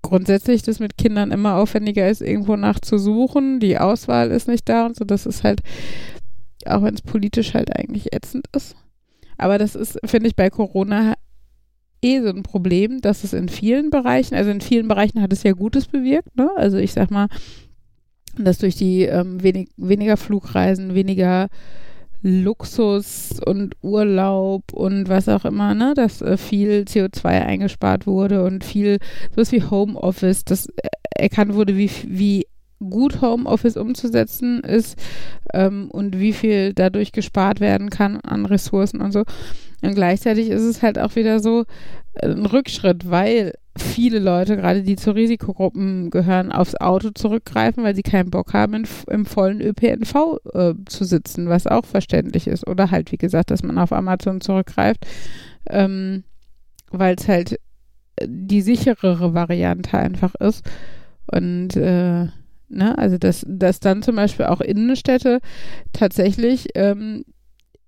grundsätzlich das mit Kindern immer aufwendiger ist, irgendwo nachzusuchen. Die Auswahl ist nicht da und so. Das ist halt, auch wenn es politisch halt eigentlich ätzend ist. Aber das ist, finde ich, bei Corona eh so ein Problem, dass es in vielen Bereichen, also in vielen Bereichen hat es ja Gutes bewirkt. Ne? Also ich sag mal, dass durch die ähm, wenig, weniger Flugreisen, weniger Luxus und Urlaub und was auch immer, ne, dass äh, viel CO2 eingespart wurde und viel sowas wie Homeoffice, dass äh, erkannt wurde, wie, wie gut Homeoffice umzusetzen ist ähm, und wie viel dadurch gespart werden kann an Ressourcen und so. Und gleichzeitig ist es halt auch wieder so äh, ein Rückschritt, weil viele Leute, gerade die zu Risikogruppen gehören, aufs Auto zurückgreifen, weil sie keinen Bock haben, in, im vollen ÖPNV äh, zu sitzen, was auch verständlich ist. Oder halt, wie gesagt, dass man auf Amazon zurückgreift, ähm, weil es halt die sicherere Variante einfach ist. Und äh, ne, also dass, dass dann zum Beispiel auch Innenstädte tatsächlich ähm,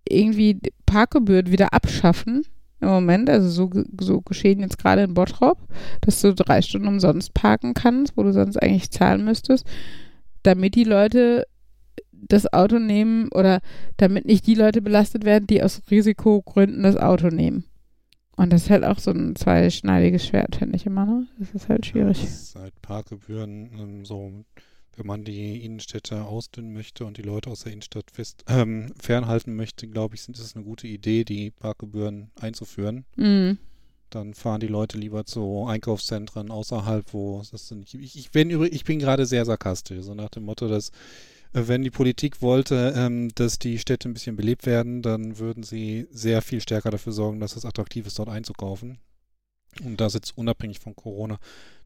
irgendwie Parkgebühren wieder abschaffen im Moment. Also so, so geschehen jetzt gerade in Bottrop, dass du drei Stunden umsonst parken kannst, wo du sonst eigentlich zahlen müsstest, damit die Leute das Auto nehmen oder damit nicht die Leute belastet werden, die aus Risikogründen das Auto nehmen. Und das ist halt auch so ein zweischneidiges Schwert, finde ich immer, ne? Das ist halt schwierig. Ja, das ist halt Parkgebühren ähm, so wenn man die Innenstädte ausdünnen möchte und die Leute aus der Innenstadt fest, ähm, fernhalten möchte, glaube ich, ist es eine gute Idee, die Parkgebühren einzuführen. Mhm. Dann fahren die Leute lieber zu Einkaufszentren außerhalb, wo das nicht. Ich, ich bin ich bin gerade sehr sarkastisch, so nach dem Motto, dass äh, wenn die Politik wollte, ähm, dass die Städte ein bisschen belebt werden, dann würden sie sehr viel stärker dafür sorgen, dass es attraktiv ist, dort einzukaufen. Und das jetzt unabhängig von Corona.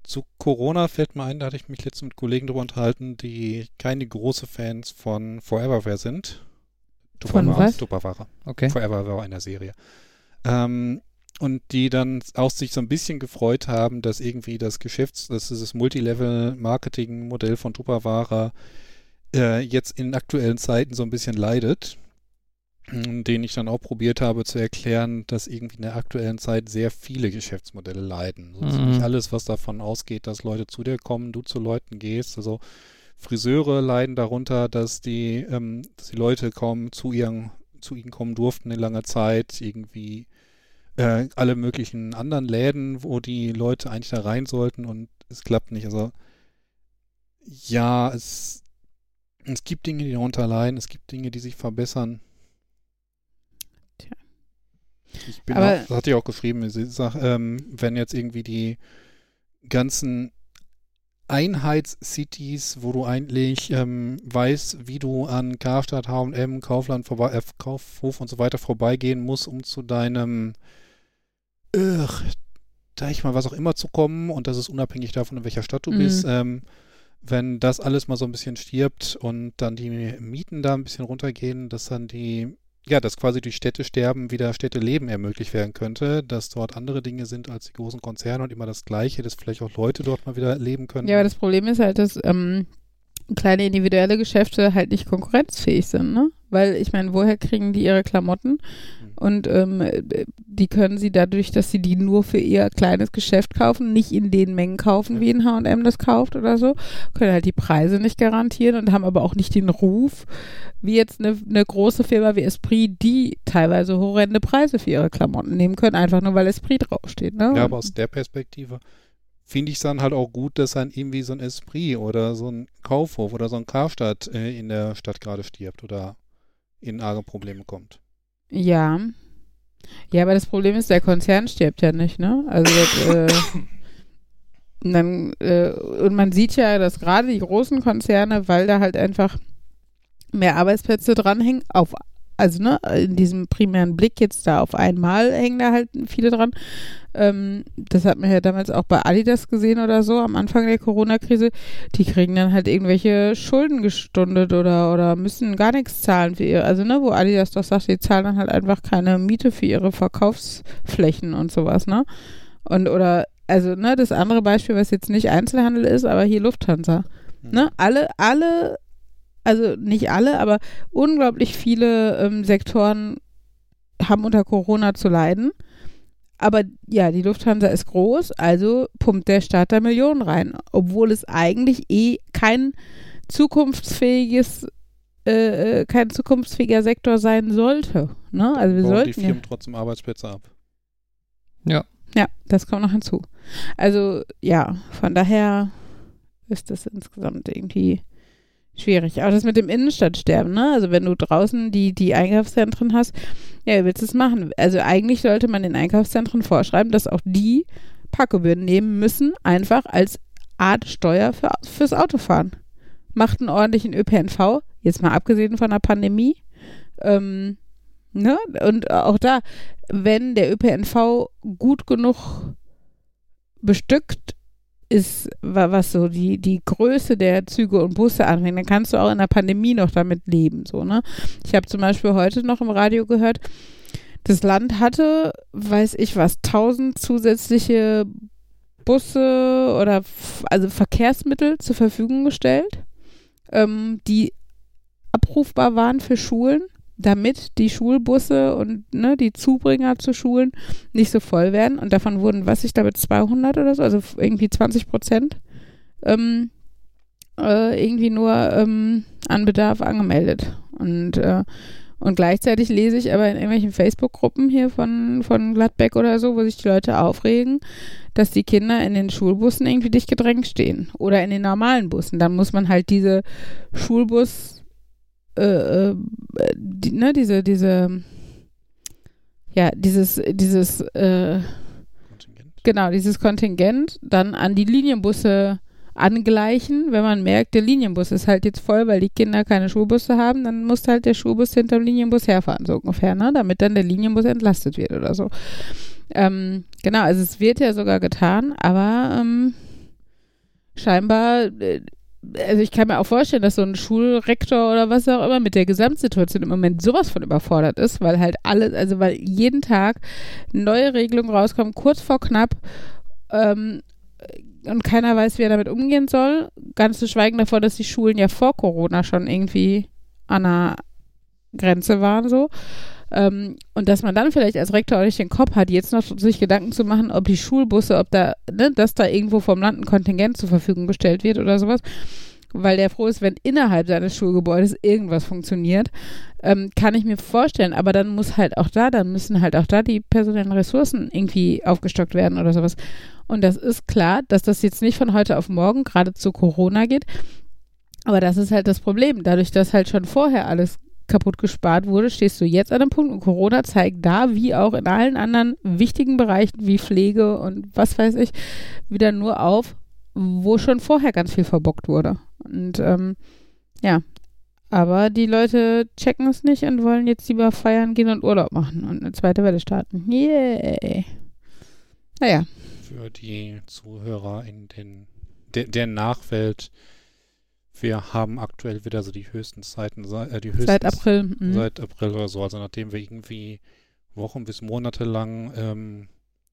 Zu Corona fällt mir ein, da hatte ich mich letztens mit Kollegen drüber unterhalten, die keine große Fans von Foreverware sind. Was? Tupperware. Okay. Foreverware in der Serie. Ähm, und die dann auch sich so ein bisschen gefreut haben, dass irgendwie das Geschäfts-, das ist das Multilevel-Marketing-Modell von Tupperware äh, jetzt in aktuellen Zeiten so ein bisschen leidet den ich dann auch probiert habe zu erklären, dass irgendwie in der aktuellen Zeit sehr viele Geschäftsmodelle leiden. So mhm. nicht alles, was davon ausgeht, dass Leute zu dir kommen, du zu Leuten gehst. Also Friseure leiden darunter, dass die, ähm, dass die Leute kaum zu ihren, zu ihnen kommen durften in langer Zeit. Irgendwie äh, alle möglichen anderen Läden, wo die Leute eigentlich da rein sollten und es klappt nicht. Also ja, es, es gibt Dinge, die darunter leiden, es gibt Dinge, die sich verbessern. Ich bin Aber, auch, das hatte ich auch geschrieben, sag, ähm, wenn jetzt irgendwie die ganzen Einheitscities, wo du eigentlich ähm, weißt, wie du an Karstadt, H&M, Kaufland, vorbei, äh, Kaufhof und so weiter vorbeigehen musst, um zu deinem da ich mal was auch immer zu kommen und das ist unabhängig davon, in welcher Stadt du mhm. bist. Ähm, wenn das alles mal so ein bisschen stirbt und dann die Mieten da ein bisschen runtergehen, dass dann die ja, dass quasi durch Städtesterben wieder Städteleben ermöglicht werden könnte, dass dort andere Dinge sind als die großen Konzerne und immer das Gleiche, dass vielleicht auch Leute dort mal wieder leben können. Ja, aber das Problem ist halt, dass ähm, kleine individuelle Geschäfte halt nicht konkurrenzfähig sind, ne? Weil ich meine, woher kriegen die ihre Klamotten? Und ähm, die können sie dadurch, dass sie die nur für ihr kleines Geschäft kaufen, nicht in den Mengen kaufen, wie ein H&M das kauft oder so, können halt die Preise nicht garantieren und haben aber auch nicht den Ruf, wie jetzt eine, eine große Firma wie Esprit, die teilweise horrende Preise für ihre Klamotten nehmen können, einfach nur weil Esprit draufsteht. Ne? Ja, aber aus der Perspektive finde ich es dann halt auch gut, dass dann irgendwie so ein Esprit oder so ein Kaufhof oder so ein Karstadt äh, in der Stadt gerade stirbt oder in arge Probleme kommt. Ja. Ja, aber das Problem ist, der Konzern stirbt ja nicht, ne? Also das, äh, und dann, äh, und man sieht ja, dass gerade die großen Konzerne, weil da halt einfach mehr Arbeitsplätze dranhängen, auf also ne, in diesem primären Blick jetzt da auf einmal hängen da halt viele dran. Ähm, das hat man ja damals auch bei Adidas gesehen oder so am Anfang der Corona-Krise. Die kriegen dann halt irgendwelche Schulden gestundet oder, oder müssen gar nichts zahlen für ihr. Also ne, wo Adidas doch sagt, die zahlen dann halt einfach keine Miete für ihre Verkaufsflächen und sowas, ne? Und oder, also ne, das andere Beispiel, was jetzt nicht Einzelhandel ist, aber hier Lufthansa. Ne? Alle, alle also nicht alle, aber unglaublich viele ähm, Sektoren haben unter Corona zu leiden. aber ja, die Lufthansa ist groß, also pumpt der Staat da Millionen rein, obwohl es eigentlich eh kein zukunftsfähiges, äh, äh kein zukunftsfähiger Sektor sein sollte. Ne? Also wir sollten die ja, Firmen trotzdem Arbeitsplätze ab. ja, das kommt noch hinzu. Also ja, von daher ist das insgesamt irgendwie schwierig. Auch das mit dem Innenstadtsterben, ne? Also wenn du draußen die, die Einkaufszentren hast, ja, willst du es machen? Also eigentlich sollte man den Einkaufszentren vorschreiben, dass auch die Parkgebühren nehmen müssen, einfach als Art Steuer für, fürs Autofahren. Macht einen ordentlichen ÖPNV, jetzt mal abgesehen von der Pandemie. Ähm, ne? Und auch da, wenn der ÖPNV gut genug bestückt ist, wa- was so die, die Größe der Züge und Busse anfängt, dann kannst du auch in der Pandemie noch damit leben. So, ne? Ich habe zum Beispiel heute noch im Radio gehört, das Land hatte, weiß ich was, 1000 zusätzliche Busse oder also Verkehrsmittel zur Verfügung gestellt, ähm, die abrufbar waren für Schulen, damit die Schulbusse und ne, die Zubringer zu Schulen nicht so voll werden. Und davon wurden, was ich glaube, 200 oder so, also irgendwie 20 Prozent ähm, äh, irgendwie nur ähm, an Bedarf angemeldet. Und, äh, und gleichzeitig lese ich aber in irgendwelchen Facebook-Gruppen hier von, von Gladbeck oder so, wo sich die Leute aufregen, dass die Kinder in den Schulbussen irgendwie dicht gedrängt stehen. Oder in den normalen Bussen. Dann muss man halt diese Schulbus, äh, äh, die, ne, diese, diese, ja, dieses, dieses, äh, Kontingent. genau, dieses Kontingent dann an die Linienbusse angleichen. Wenn man merkt, der Linienbus ist halt jetzt voll, weil die Kinder keine Schulbusse haben, dann muss halt der Schulbus hinterm Linienbus herfahren, so ungefähr, ne? damit dann der Linienbus entlastet wird oder so. Ähm, genau, also es wird ja sogar getan, aber ähm, scheinbar, äh, also ich kann mir auch vorstellen, dass so ein Schulrektor oder was auch immer mit der Gesamtsituation im Moment sowas von überfordert ist, weil halt alles, also weil jeden Tag neue Regelungen rauskommen, kurz vor knapp, ähm, und keiner weiß, wie er damit umgehen soll. Ganz zu schweigen davor, dass die Schulen ja vor Corona schon irgendwie an der Grenze waren so. Ähm, und dass man dann vielleicht als Rektor auch nicht den Kopf hat, jetzt noch sich Gedanken zu machen, ob die Schulbusse, ob da, ne, dass da irgendwo vom Land ein Kontingent zur Verfügung gestellt wird oder sowas. Weil der froh ist, wenn innerhalb seines Schulgebäudes irgendwas funktioniert, ähm, kann ich mir vorstellen. Aber dann muss halt auch da, dann müssen halt auch da die personellen Ressourcen irgendwie aufgestockt werden oder sowas. Und das ist klar, dass das jetzt nicht von heute auf morgen gerade zu Corona geht. Aber das ist halt das Problem. Dadurch, dass halt schon vorher alles kaputt gespart wurde, stehst du jetzt an einem Punkt und Corona zeigt da, wie auch in allen anderen wichtigen Bereichen wie Pflege und was weiß ich, wieder nur auf, wo schon vorher ganz viel verbockt wurde. Und ähm, ja, aber die Leute checken es nicht und wollen jetzt lieber feiern gehen und Urlaub machen und eine zweite Welle starten. Yay. Naja, Für die Zuhörer in den der, der Nachwelt. Wir haben aktuell wieder so die höchsten Zeiten, äh, die höchsten seit April. mhm. seit April oder so. Also nachdem wir irgendwie Wochen bis Monate lang ähm,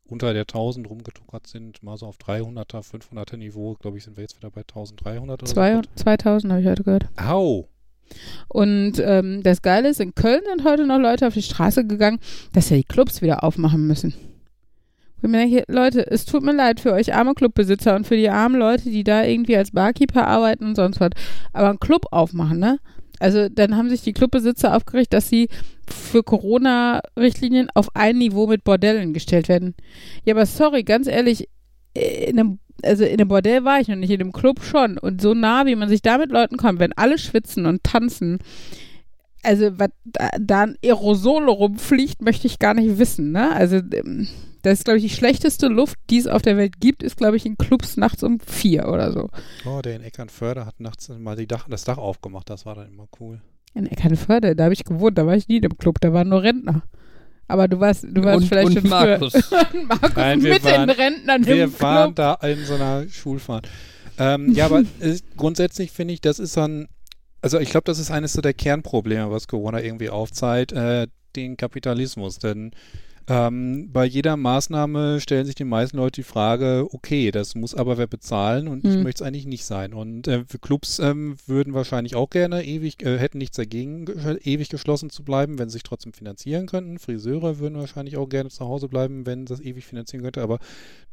unter der 1000 rumgetuckert sind, mal so auf 300er, 500er Niveau, glaube ich, sind wir jetzt wieder bei 1300 oder Zwei, so. 2000 habe ich heute gehört. Au! Und ähm, das Geile ist, in Köln sind heute noch Leute auf die Straße gegangen, dass ja die Clubs wieder aufmachen müssen. Und mir denke, Leute, es tut mir leid für euch arme Clubbesitzer und für die armen Leute, die da irgendwie als Barkeeper arbeiten und sonst was. Aber einen Club aufmachen, ne? Also dann haben sich die Clubbesitzer aufgeregt, dass sie für Corona-Richtlinien auf ein Niveau mit Bordellen gestellt werden. Ja, aber sorry, ganz ehrlich, äh, in einem, also in einem Bordell war ich noch nicht, in einem Club schon. Und so nah, wie man sich da mit Leuten kommt, wenn alle schwitzen und tanzen, also was da, da ein Aerosol rumfliegt, möchte ich gar nicht wissen, ne? Also ähm, das ist, glaube ich, die schlechteste Luft, die es auf der Welt gibt, ist, glaube ich, in Clubs nachts um vier oder so. Oh, der in Eckernförde hat nachts mal die Dach, das Dach aufgemacht, das war dann immer cool. In Eckernförde, da habe ich gewohnt, da war ich nie im Club, da waren nur Rentner. Aber du warst, du warst und, vielleicht und schon Markus. früher. Markus Nein, wir mit waren- den Rentnern Wir im waren Club. da in so einer Schulfahrt. Ähm, ja, aber äh, grundsätzlich finde ich, das ist so ein, also ich glaube, das ist eines so der Kernprobleme, was Corona irgendwie aufzeigt, äh, den Kapitalismus. Denn Ähm, bei jeder Maßnahme stellen sich die meisten Leute die Frage, okay, das muss aber wer bezahlen und ich Hm. möchte es eigentlich nicht sein. Und äh, für Clubs ähm, würden wahrscheinlich auch gerne ewig, äh, hätten nichts dagegen, ge- ewig geschlossen zu bleiben, wenn sie sich trotzdem finanzieren könnten. Friseure würden wahrscheinlich auch gerne zu Hause bleiben, wenn das ewig finanzieren könnte. Aber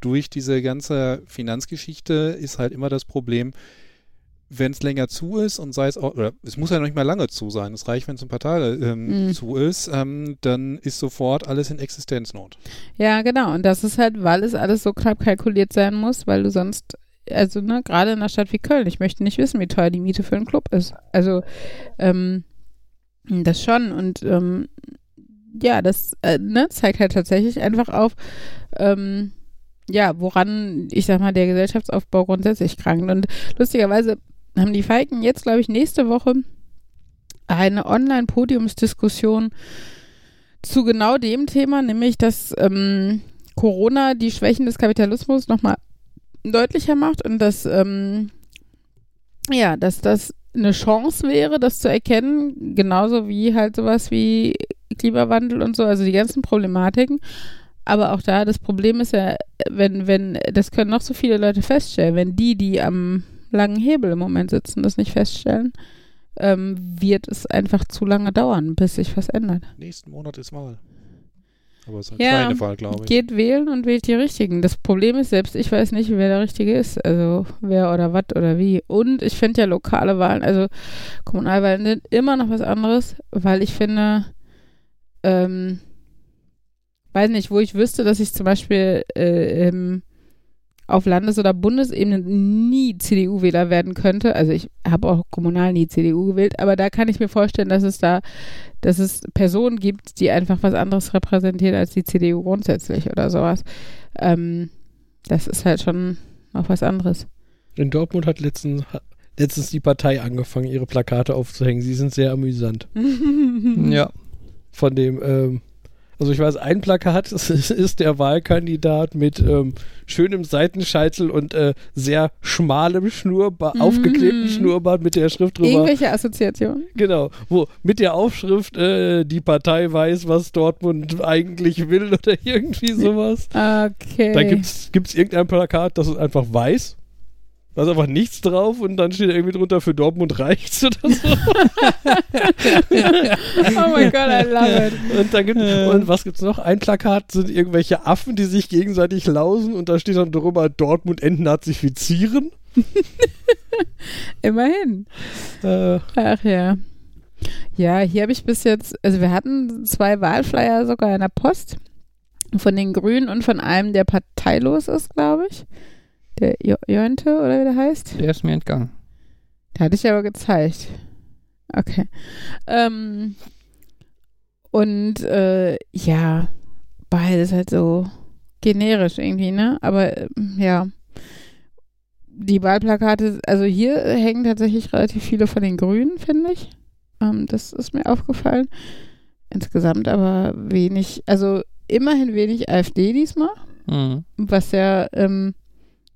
durch diese ganze Finanzgeschichte ist halt immer das Problem, wenn es länger zu ist und sei es auch, oder es muss ja noch nicht mal lange zu sein, es reicht, wenn es ein paar Tage ähm, Mhm. zu ist, ähm, dann ist sofort alles in Existenznot. Ja, genau. Und das ist halt, weil es alles so knapp kalkuliert sein muss, weil du sonst, also ne, gerade in einer Stadt wie Köln, ich möchte nicht wissen, wie teuer die Miete für einen Club ist. Also, ähm, das schon. Und ähm, ja, das äh, ne, zeigt halt tatsächlich einfach auf, ähm, ja, woran, ich sag mal, der Gesellschaftsaufbau grundsätzlich krankt. Und lustigerweise haben die Falken jetzt, glaube ich, nächste Woche eine Online-Podiumsdiskussion zu genau dem Thema, nämlich dass ähm, Corona die Schwächen des Kapitalismus nochmal deutlicher macht und dass, ähm, ja, dass das eine Chance wäre, das zu erkennen, genauso wie halt sowas wie Klimawandel und so, also die ganzen Problematiken. Aber auch da, das Problem ist ja, wenn, wenn, das können noch so viele Leute feststellen, wenn die, die am langen Hebel im Moment sitzen, das nicht feststellen, ähm, wird es einfach zu lange dauern, bis sich was ändert. Nächsten Monat ist Wahl. Aber es ist eine Ja, kleine Wahl, glaube ich. Geht wählen und wählt die Richtigen. Das Problem ist, selbst ich weiß nicht, wer der Richtige ist. Also wer oder was oder wie. Und ich finde ja lokale Wahlen, also Kommunalwahlen sind immer noch was anderes, weil ich finde, ähm, weiß nicht, wo ich wüsste, dass ich zum Beispiel äh, ähm, auf Landes- oder Bundesebene nie CDU-Wähler werden könnte. Also ich habe auch kommunal nie CDU gewählt, aber da kann ich mir vorstellen, dass es da, dass es Personen gibt, die einfach was anderes repräsentieren als die CDU grundsätzlich oder sowas. Ähm, das ist halt schon noch was anderes. In Dortmund hat letztens, letztens die Partei angefangen, ihre Plakate aufzuhängen. Sie sind sehr amüsant. Ja. Von dem, ähm, also ich weiß, ein Plakat ist, ist der Wahlkandidat mit ähm, schönem Seitenscheitel und äh, sehr schmalem Schnurrbart, Mhm. aufgeklebtem Schnurrbart mit der Schrift drüber. Irgendwelche Assoziationen? Genau, wo mit der Aufschrift, äh, die Partei weiß, was Dortmund eigentlich will oder irgendwie sowas. Okay. Da gibt's, gibt's irgendein Plakat, das ist einfach weiß. Da ist einfach nichts drauf und dann steht irgendwie drunter für Dortmund reicht's oder so. oh mein Gott, I love it. Und dann gibt und was gibt's noch? Ein Plakat sind irgendwelche Affen, die sich gegenseitig lausen und da steht dann drüber Dortmund entnazifizieren. Immerhin. Äh, Ach ja. Ja, hier habe ich bis jetzt, also wir hatten zwei Wahlflyer sogar in der Post. Von den Grünen und von einem, der parteilos ist, glaube ich. Der jo Jönte oder wie der heißt. Der ist mir entgangen. Der hatte ich aber gezeigt. Okay. Ähm, und äh, ja, beides halt so generisch irgendwie, ne? Aber äh, ja. Die Wahlplakate, also hier hängen tatsächlich relativ viele von den Grünen, finde ich. Ähm, das ist mir aufgefallen. Insgesamt aber wenig, also immerhin wenig AfD diesmal Mhm. was ja, ähm,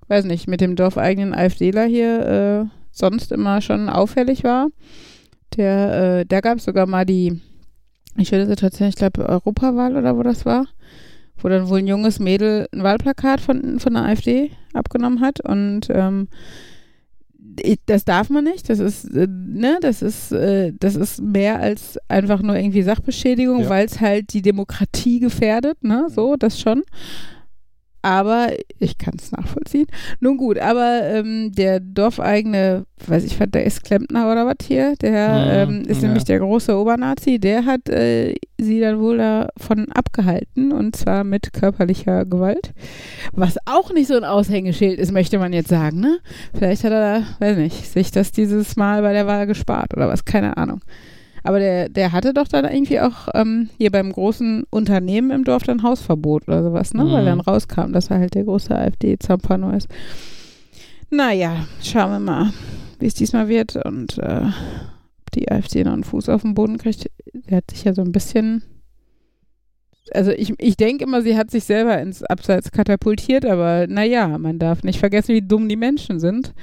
weiß nicht, mit dem dorfeigenen AfDler hier äh, sonst immer schon auffällig war. Der, äh, da gab es sogar mal die, ich schöne Situation, ich glaube Europawahl oder wo das war, wo dann wohl ein junges Mädel ein Wahlplakat von, von der AfD abgenommen hat und ähm, das darf man nicht. Das ist, äh, ne, das ist, äh, das ist mehr als einfach nur irgendwie Sachbeschädigung, Ja. weil es halt die Demokratie gefährdet, ne, so, das schon. Aber ich kann es nachvollziehen. Nun gut, aber ähm, der dorfeigene, weiß ich was, der ist Klempner oder was hier, der Mhm, ähm, ist ja. nämlich der große Obernazi, der hat äh, sie dann wohl davon abgehalten und zwar mit körperlicher Gewalt. Was auch nicht so ein Aushängeschild ist, möchte man jetzt sagen, ne? Vielleicht hat er, da, weiß nicht, sich das dieses Mal bei der Wahl gespart oder was, keine Ahnung. Aber der, der hatte doch dann irgendwie auch ähm, hier beim großen Unternehmen im Dorf dann Hausverbot oder sowas, ne? Weil Mhm. dann rauskam, dass er halt der große AfD-Zampano ist. Naja, schauen wir mal, wie es diesmal wird und äh, ob die AfD noch einen Fuß auf den Boden kriegt. Der hat sich ja so ein bisschen. Also ich, ich denke immer, sie hat sich selber ins Abseits katapultiert, aber naja, man darf nicht vergessen, wie dumm die Menschen sind.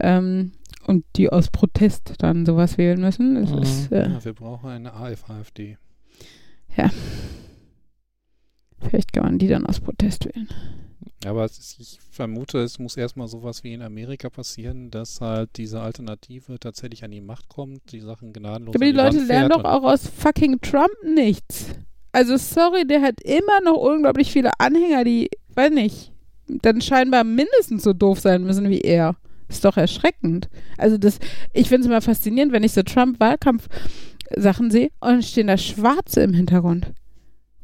Ähm, und die aus Protest dann sowas wählen müssen. Das Mhm. ist, äh, Ja, wir brauchen eine AF-AfD. Vielleicht kann man die dann aus Protest wählen. Aber ist, ich vermute, es muss erstmal sowas wie in Amerika passieren, dass halt diese Alternative tatsächlich an die Macht kommt, die Sachen gnadenlos Aber an die Leute Wand lernen doch auch aus fucking Trump nichts. Also sorry, der hat immer noch unglaublich viele Anhänger, die, weiß nicht, dann scheinbar mindestens so doof sein müssen wie er. Ist doch erschreckend. Also das, ich finde es immer faszinierend, wenn ich so Trump-Wahlkampf-Sachen sehe und dann stehen da Schwarze im Hintergrund.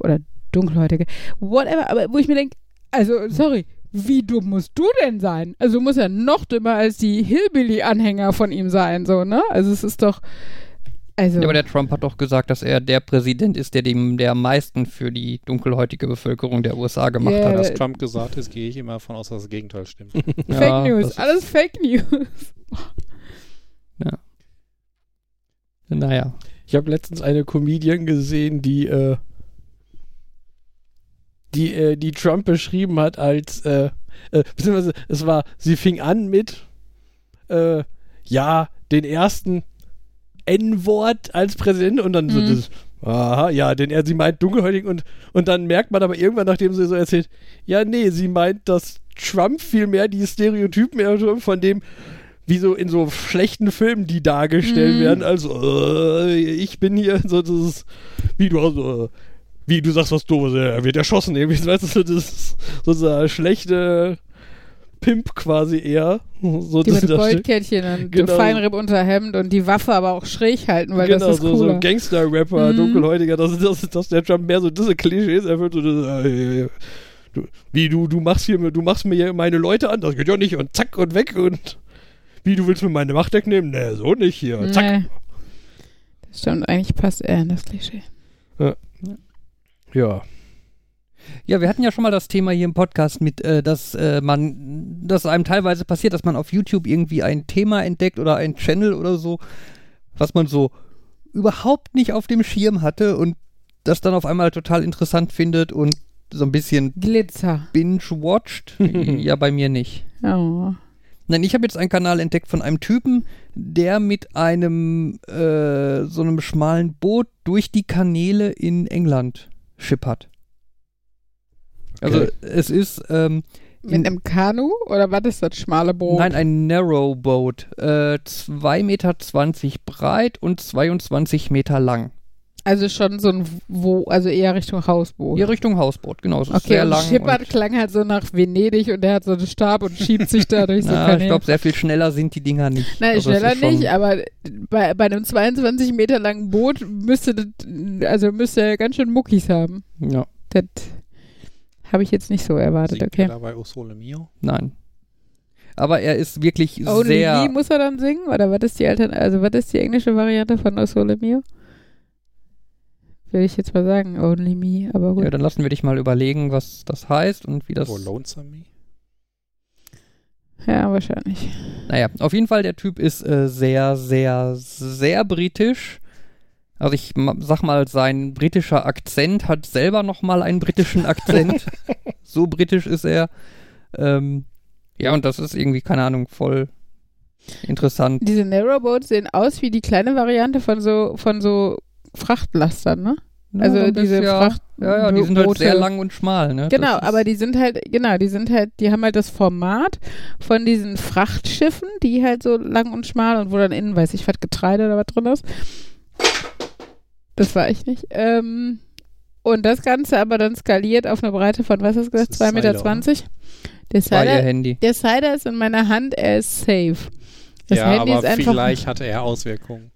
Oder Dunkelhäutige. Whatever. Aber wo ich mir denke, also sorry, wie dumm musst du denn sein? Also du musst ja noch dümmer als die Hillbilly-Anhänger von ihm sein, so, ne? Also es ist doch, also... Ja, aber der Trump hat doch gesagt, dass er der Präsident ist, der dem der am meisten für die dunkelhäutige Bevölkerung der USA gemacht Ja, hat. Dass Trump gesagt ist, gehe ich immer davon aus, dass das Gegenteil stimmt. Fake Ja, News, alles Fake News. Naja. Ich habe letztens eine Comedian gesehen, die, äh, die, äh, die Trump beschrieben hat als, äh, äh, beziehungsweise es war, sie fing an mit, äh, ja, den ersten N-Wort als Präsident und dann so Mhm. das, aha, ja, den er, sie meint dunkelhäutig und, und dann merkt man aber irgendwann, nachdem sie so erzählt, ja, nee, sie meint, dass Trump vielmehr die Stereotypen von dem, wie so in so schlechten Filmen, die dargestellt Mhm. werden, also äh, ich bin hier so das ist, wie du also, wie du sagst was doofes, er wird erschossen irgendwie, weißt du, so das ist so dieser schlechte Pimp quasi eher, so Die das mit. Goldkettchen und Genau. Feinripp Unterhemd und die Waffe aber auch schräg halten, weil genau, das ist so, so cooler. ein Gangster-Rapper, Mhm. dunkelhäutiger, dass, dass, dass der Trump mehr so diese Klischees erfüllt. So, das, äh, du, wie du, du machst hier, du machst mir hier meine Leute an, das geht ja nicht und zack und weg und wie du willst mir meine Macht wegnehmen? Nee, so nicht hier. Zack. Nee. Das stimmt, eigentlich passt er in das Klischee. Ja. Ja, wir hatten ja schon mal das Thema hier im Podcast mit, äh, dass äh, man, dass einem teilweise passiert, dass man auf YouTube irgendwie ein Thema entdeckt oder ein Channel oder so, was man so überhaupt nicht auf dem Schirm hatte und das dann auf einmal total interessant findet und so ein bisschen Glitzer. binge-watcht. ja, bei mir nicht. Oh. Nein, ich habe jetzt einen Kanal entdeckt von einem Typen, der mit einem äh, so einem schmalen Boot durch die Kanäle in England schippert. Also Okay. es ist ähm, Mit in, einem Kanu? Oder was ist das schmale Boot? nein ein Narrowboat, äh, 2,20 Meter breit und 22 Meter lang. Also schon so ein wo, also eher Richtung Hausboot. Hier Richtung Hausboot, genau. Es ist okay, sehr und lang. Schippert klang halt so nach Venedig und der hat so einen Stab und schiebt sich da durch so na, ich glaube, sehr viel schneller sind die Dinger nicht. Nein, Also schneller ist nicht, aber bei, bei einem 22 Meter langen Boot müsste das, also müsste er ganz schön Muckis haben. Ja, Das habe ich jetzt nicht so erwartet, Singt okay. er dabei O Sole Mio? nein. Aber er ist wirklich Only sehr. Me muss er dann singen? Oder was ist die Altern also was ist die englische Variante von O Sole Mio? Will ich jetzt mal sagen, Only Me, aber gut. Ja, dann lassen wir dich mal überlegen, was das heißt und wie das. Oh, Lonesome Me? Ja, wahrscheinlich. Naja, auf jeden Fall, der Typ ist äh, sehr, sehr, sehr britisch. Also ich sag mal, sein britischer Akzent hat selber nochmal einen britischen Akzent. so britisch ist er. Ähm, ja, und das ist irgendwie, keine Ahnung, voll interessant. Diese Narrowboats sehen aus wie die kleine Variante von so von so Frachtlastern, ne? Also so ein diese bisschen, Fracht- Ja, ja, die sind halt sehr lang und schmal, ne? Genau, aber die sind halt, genau, die sind halt, die haben halt das Format von diesen Frachtschiffen, die halt so lang und schmal und wo dann innen, weiß ich, was Getreide oder was drin ist. Das war ich nicht. Ähm, und das Ganze aber dann skaliert auf eine Breite von, was hast du gesagt, Das ist 2,20 Meter? Der Cider, Handy. der Cider ist in meiner Hand, er ist safe. Das ja, Handy aber vielleicht hatte er Auswirkungen.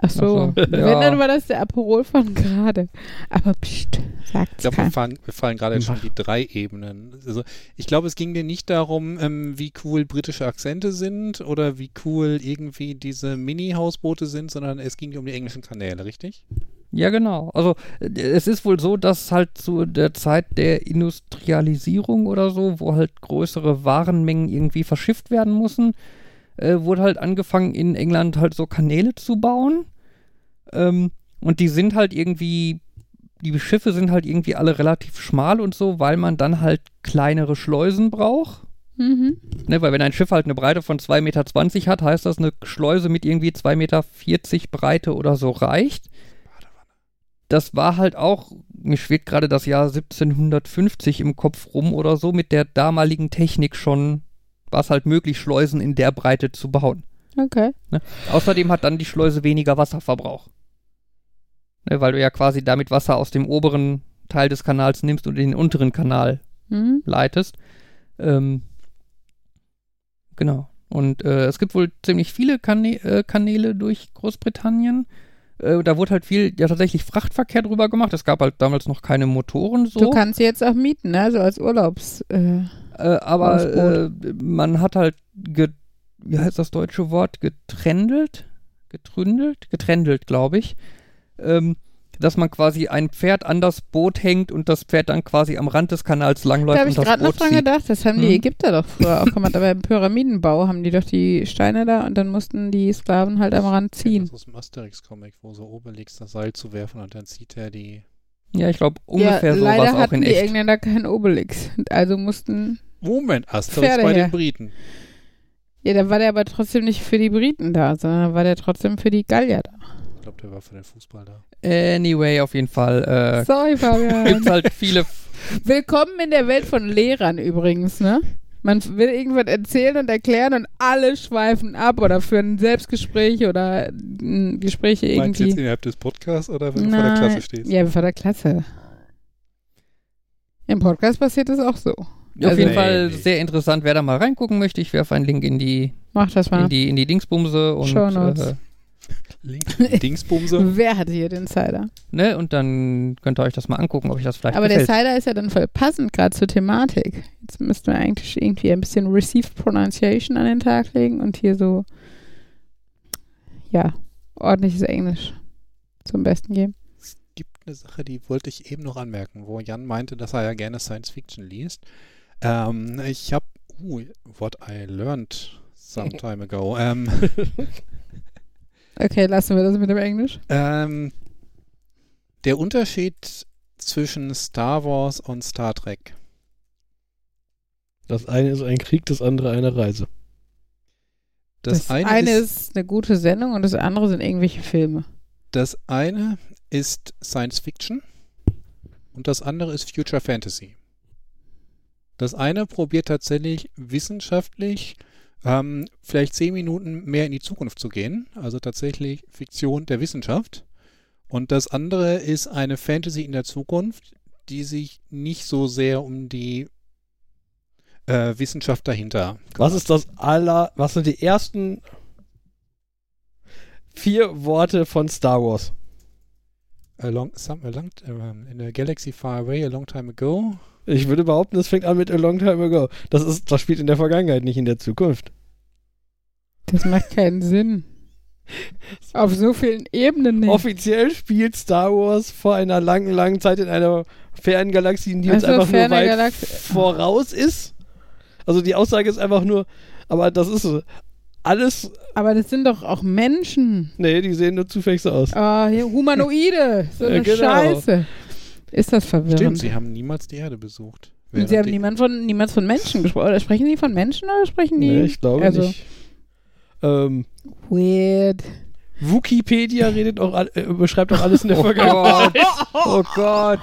Ach so. Ach so, Wenn, ja. dann war das der Aperol von gerade. Aber pst, Ich sagt's glaube, wir kein. fallen, wir fallen gerade jetzt schon die drei Ebenen. Also, ich glaube, es ging dir nicht darum, ähm, wie cool britische Akzente sind oder wie cool irgendwie diese Mini-Hausboote sind, sondern es ging dir um die englischen Kanäle, richtig? Ja, genau. Also äh, es ist wohl so, dass halt zu der Zeit der Industrialisierung oder so, wo halt größere Warenmengen irgendwie verschifft werden müssen, äh, wurde halt angefangen in England halt so Kanäle zu bauen. Ähm, und die sind halt irgendwie, die Schiffe sind halt irgendwie alle relativ schmal und so, weil man dann halt kleinere Schleusen braucht. Mhm. Ne, weil wenn ein Schiff halt eine Breite von 2,20 Meter hat, heißt das, eine Schleuse mit irgendwie 2,40 Meter Breite oder so reicht. das war halt auch, mir schwebt gerade das Jahr 1750 im Kopf rum oder so, mit der damaligen Technik schon, war es halt möglich, Schleusen in der Breite zu bauen. Okay. Außerdem hat dann die Schleuse weniger Wasserverbrauch. Ne, weil du ja quasi damit Wasser aus dem oberen Teil des Kanals nimmst und in den unteren Kanal Mhm. leitest. Ähm, genau. Und äh, es gibt wohl ziemlich viele Kanä äh, Kanäle durch Großbritannien. Äh, da wurde halt viel, ja tatsächlich Frachtverkehr drüber gemacht. Es gab halt damals noch keine Motoren so. Du kannst sie jetzt auch mieten, ne? So als Urlaubs. Äh, aber äh, man hat halt, ge wie heißt das deutsche Wort, geträndelt, getründelt, geträndelt, glaube ich, ähm, dass man quasi ein Pferd an das Boot hängt und das Pferd dann quasi am Rand des Kanals da langläuft habe und ich gerade noch dran zieht. gedacht. Das haben die Mhm. Ägypter doch früher auch gemacht. Aber im Pyramidenbau haben die doch die Steine da und dann mussten die Sklaven halt am Rand ziehen. Das ist aus dem Asterix-Comic, wo so Obelix das Seil zu werfen und dann zieht er die. Ja, ich glaube, ungefähr ja, so war es auch hatten in die echt. Engländer keinen Obelix. Also mussten. Moment, Asterix Pferde bei her. den Briten. Ja, da war der aber trotzdem nicht für die Briten da, sondern war der trotzdem für die Gallier da. Ich glaube, der war für den Fußball da. Anyway, auf jeden Fall äh, Sorry, Fabian. gibt's halt viele. Willkommen in der Welt von Lehrern übrigens, ne? Man will irgendwas erzählen und erklären und alle schweifen ab oder führen ein Selbstgespräch oder mm, Gespräche Meinst du irgendwie. jetzt innerhalb des Podcasts oder wenn du vor der. Klasse stehst? Ja, vor der Klasse. Im Podcast passiert es auch so. auf Also- jeden Nee, Fall nee. sehr interessant. Wer da mal reingucken möchte, ich werfe einen Link in die, Mach das mal. in die, in die Dingsbumse und, Shownotes. äh, Links, Dingsbumse. Wer hatte hier den Cider? ne, und dann könnt ihr euch das mal angucken, ob euch das vielleicht Aber der gefällt. Cider ist ja dann voll passend gerade zur Thematik. Jetzt müssten wir eigentlich irgendwie ein bisschen Received Pronunciation an den Tag legen und hier so, ja, ordentliches Englisch zum Besten geben. Es gibt eine Sache, die wollte ich eben noch anmerken, wo Jan meinte, dass er ja gerne Science Fiction liest. Ähm, ich habe, uh, what I learned some time ago. Ähm, Okay, lassen wir das mit dem Englisch. ähm, der Unterschied zwischen Star Wars und Star Trek. Das eine ist ein Krieg, das andere eine Reise. Das, eine, ist, ist eine gute Sendung und das andere sind irgendwelche Filme. das eine ist Science Fiction und das andere ist Future Fantasy. Das eine probiert tatsächlich wissenschaftlich ähm, vielleicht zehn Minuten mehr in die Zukunft zu gehen, also tatsächlich Fiktion der Wissenschaft. Und das andere ist eine Fantasy in der Zukunft, die sich nicht so sehr um die äh, Wissenschaft dahinter. Was ist das aller, was sind die ersten vier Worte von Star Wars? A long, some, a long, in a galaxy far away, a long time ago. Ich würde behaupten, das fängt an mit A Long Time Ago. Das ist, das spielt in der Vergangenheit, nicht in der Zukunft. Das macht keinen Sinn. Auf so vielen Ebenen nicht. Offiziell spielt Star Wars vor einer langen, langen Zeit in einer fernen Galaxie, die uns Ach so, einfach nur weit Galaxie. voraus ist. Also die Aussage ist einfach nur, aber das ist alles, Aber das sind doch auch Menschen. nee, die sehen nur zufällig so aus. Ah, hier, Humanoide. So Ja, eine genau. Scheiße. Ist das verwirrend? Stimmt, sie haben niemals die Erde besucht. Und sie haben niemand von, niemals von Menschen gesprochen. Oder sprechen die von Menschen oder sprechen die? Nee, ich glaube also, nicht. Ähm, Weird. Wikipedia redet auch, all- äh, beschreibt auch alles in der Oh Vergangenheit. Oh Gott.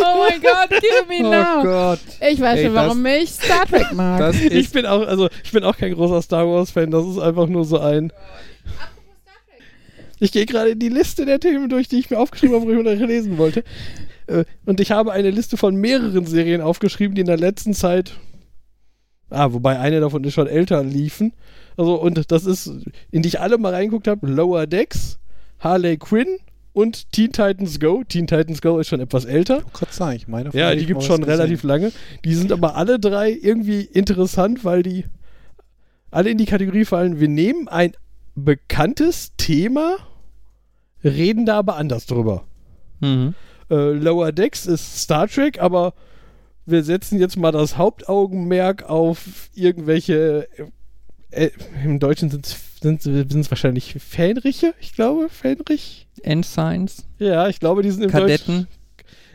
Oh mein Gott, kill me Oh now. Gott. Ich weiß Ey, schon, warum ich Star Trek mag. Das Ich bin auch, also ich bin auch kein großer Star Wars Fan. Das ist einfach nur so ein. Ich gehe gerade in die Liste der Themen durch, die ich mir aufgeschrieben habe, wo ich mal lesen wollte. Äh, Und ich habe eine Liste von mehreren Serien aufgeschrieben, die in der letzten Zeit. Ah, wobei eine davon ist schon älter liefen. Also, und das ist, in die ich alle mal reingeguckt habe: Lower Decks, Harley Quinn und Teen Titans Go. Teen Titans Go ist schon etwas älter. Ich gerade sagen, ich meine, Ja, die gibt mal schon relativ gesehen. lange. Die sind aber alle drei irgendwie interessant, weil die alle in die Kategorie fallen, wir nehmen ein bekanntes Thema, reden da aber anders drüber. Mhm. Äh, Lower Decks ist Star Trek, aber wir setzen jetzt mal das Hauptaugenmerk auf irgendwelche, äh, äh, im Deutschen sind es wahrscheinlich Fähnriche, ich glaube, Fähnrich. Ensigns, Ja, ich glaube, die sind im Kadetten. Deutschen.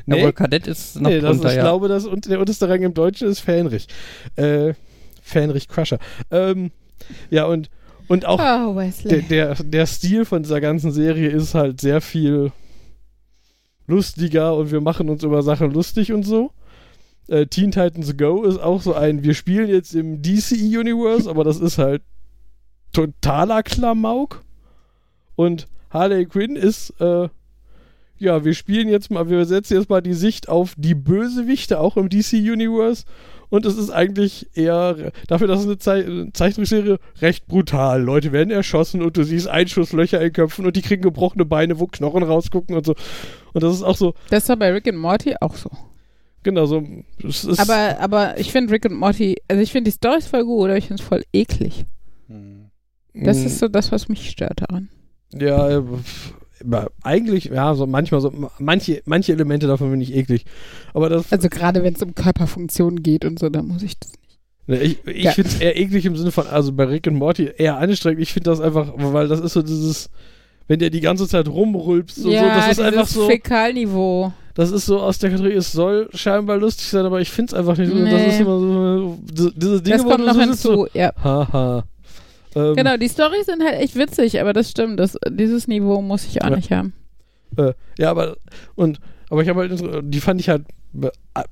Nee, Kadett ist noch nee, das, drunter, ich ja. glaube, das, und der unterste Rang im Deutschen ist Fähnrich. Äh, Fähnrich Crusher. Ähm, ja, und, und auch Oh, der, der, der Stil von dieser ganzen Serie ist halt sehr viel lustiger und wir machen uns über Sachen lustig und so. Äh, Teen Titans Go ist auch so ein, wir spielen jetzt im DC-Universe, aber das ist halt totaler Klamauk. Und Harley Quinn ist, äh, ja, wir spielen jetzt mal, wir setzen jetzt mal die Sicht auf die Bösewichte auch im DC-Universe. Und es ist eigentlich eher, dafür, dass es eine Zei Zeichentrickserie, recht brutal. Leute werden erschossen und du siehst Einschusslöcher in Köpfen und die kriegen gebrochene Beine, wo Knochen rausgucken und so. Und das ist auch so, Das doch bei Rick and Morty auch so. Genau so. Aber, aber ich finde Rick und Morty, also ich finde die Storys voll gut, aber ich finde es voll eklig. Hm. Das ist so das, was mich stört daran. Ja, äh, eigentlich, ja, so manchmal so, manche, manche Elemente davon finde ich eklig. Aber das, Also gerade wenn es um Körperfunktionen geht und so, dann muss ich das nicht. Ne, Ich, ich Ja. finde es eher eklig im Sinne von, also bei Rick und Morty eher anstrengend. Ich finde das einfach, weil das ist so dieses, wenn der die ganze Zeit rumrülpst und so, das ist einfach so, Fäkalniveau. Das ist so aus der Kategorie, es soll scheinbar lustig sein, aber ich finde es einfach nicht. so. Das Nee. ist immer so, diese- Dinge, Das kommt noch so hinzu, ja. so, haha. Ähm, Genau, die Storys sind halt echt witzig, aber das stimmt. Das, dieses Niveau muss ich auch Ja. nicht haben. Äh, ja, aber und aber ich habe halt die fand ich halt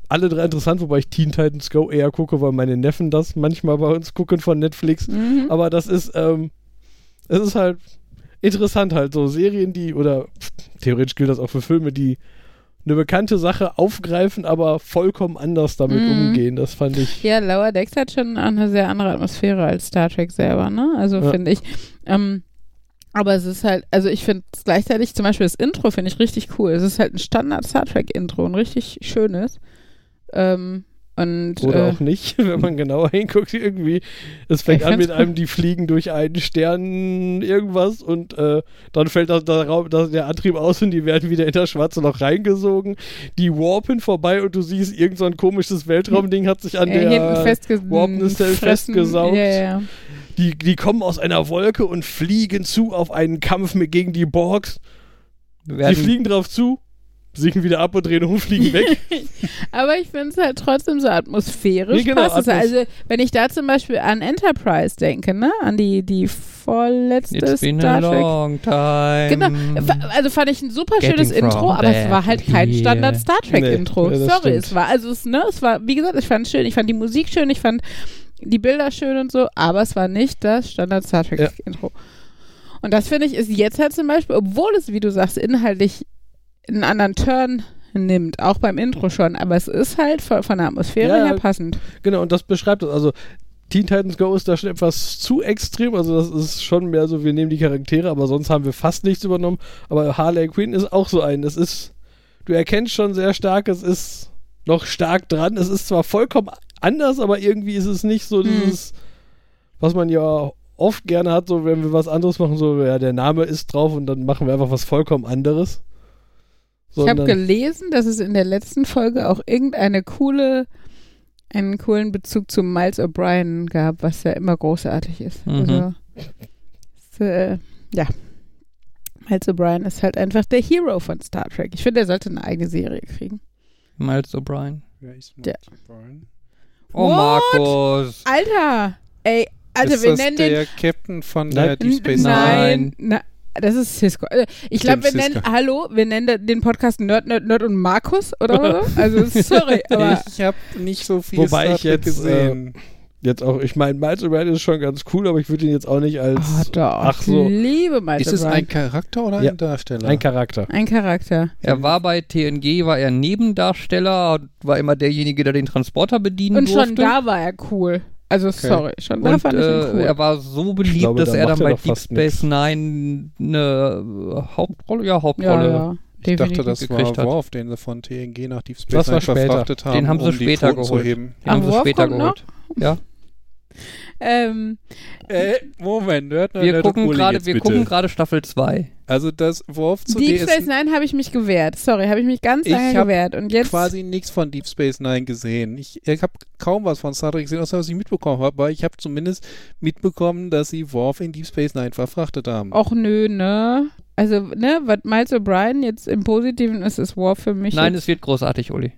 alle drei interessant, wobei ich Teen Titans Go eher gucke, weil meine Neffen das manchmal bei uns gucken von Netflix. Mhm. Aber das ist, ähm, es ist halt interessant halt, so Serien, die, oder pff, theoretisch gilt das auch für Filme, die eine bekannte Sache aufgreifen, aber vollkommen anders damit Mhm. umgehen. Das fand ich. Ja, Lower Decks hat schon eine sehr andere Atmosphäre als Star Trek selber, ne? Also Ja. finde ich. Ähm, aber es ist halt, also ich finde es gleichzeitig, zum Beispiel das Intro finde ich richtig cool. Es ist halt ein Standard Star Trek Intro, ein richtig schönes. Ähm, und Oder äh, auch nicht, wenn man genauer hinguckt, irgendwie. Es fängt an mit einem, die fliegen durch einen Stern irgendwas und äh, dann fällt das, der, Raum, das, der Antrieb aus und die werden wieder in das schwarze Loch reingesogen. Die warpen vorbei und du siehst, irgend so ein komisches Weltraumding hat sich an äh, der festge Warp Nacelle fressen. festgesaugt. Ja, ja. Die, die kommen aus einer Wolke und fliegen zu auf einen Kampf mit, gegen die Borgs. Die Werden, fliegen drauf zu, sinken wieder ab und drehen um, fliegen weg. Aber ich finde es halt trotzdem so atmosphärisch. Nee, genau. Atmos- Also, wenn ich da zum Beispiel an Enterprise denke, ne? An die, die vorletzte It's been Star a Trek. long time. Genau, also fand ich ein super schönes Intro, aber es war halt kein here. Standard Star Trek Nee, Intro. ja, Sorry, stimmt. es war also es, ne, es war wie gesagt, ich fand es schön, ich fand die Musik schön, ich fand die Bilder schön und so, aber es war nicht das Standard Star Trek Ja. Intro. Und das finde ich ist jetzt halt zum Beispiel, obwohl es, wie du sagst, inhaltlich einen anderen Turn nimmt, auch beim Intro schon, aber es ist halt von, von der Atmosphäre Ja, her passend. Genau, und das beschreibt es. Also, Teen Titans Go ist da schon etwas zu extrem. Also, das ist schon mehr so, wir nehmen die Charaktere, aber sonst haben wir fast nichts übernommen. Aber Harley Quinn ist auch so ein. Es ist, du erkennst schon sehr stark, es ist noch stark dran. Es ist zwar vollkommen anders, aber irgendwie ist es nicht so Hm. dieses, was man ja oft gerne hat, so wenn wir was anderes machen, so, ja, der Name ist drauf und dann machen wir einfach was vollkommen anderes. Ich habe gelesen, dass es in der letzten Folge auch irgendeine coole, einen coolen Bezug zu Miles O'Brien gab, was ja immer großartig ist. Mhm. Also, es, äh, ja. Miles O'Brien ist halt einfach der Hero von Star Trek. Ich finde, er sollte eine eigene Serie kriegen. Miles O'Brien. Wer ist Ja. Brian? Oh, What? Markus. Alter! Ey, also ist wir das nennen der den. Captain von Nein. der Deep Space Nein. Nein, na, das ist Cisco. Also, Ich glaube, wir Stimmt, nennen, Cisco. hallo, wir nennen den Podcast Nerd, Nerd, Nerd und Markus oder so. Also, sorry, aber. ich habe nicht so viel Wobei Star ich Trek jetzt, gesehen. Jetzt auch, ich meine, Miles O'Brien ist schon ganz cool, aber ich würde ihn jetzt auch nicht als Ah, doch. ach so, Ich liebe Miles ist es ein Charakter oder Ja. ein Darsteller? ein Charakter. Ein Charakter. Er war bei TNG, war er Nebendarsteller, war immer derjenige, der den Transporter bedienen Und durfte. schon da war er cool. Also, sorry, schon da Und fand ich ihn äh, cool. er war so beliebt, glaube, dass da er dann bei Deep Space Nine eine äh, Hauptrolle, ja, Hauptrolle. ja, ja, ich dachte, das gekriegt war hat. Worf, den sie von TNG nach Deep Space Nine verfrachtet haben, Den haben sie um die später geholt. heben. Den haben Ach, sie Worf später kommt geholt. Ja, Ähm, Äh, Moment, Nerd, Nerd, wir gucken gerade, wir bitte. gucken gerade Staffel 2. Also das Worf zu Deep Space DS Nine habe ich mich gewehrt. Sorry, habe ich mich ganz Ich lange gewehrt. Und jetzt. quasi nichts von Deep Space Nine gesehen. Ich, ich habe kaum was von Star Trek gesehen, außer was ich mitbekommen habe, aber ich habe zumindest mitbekommen, dass sie Worf in Deep Space Nine verfrachtet haben. Och nö, ne? Also, ne, was Miles O'Brien jetzt im Positiven ist, ist War für mich. Nein, es wird großartig, Uli.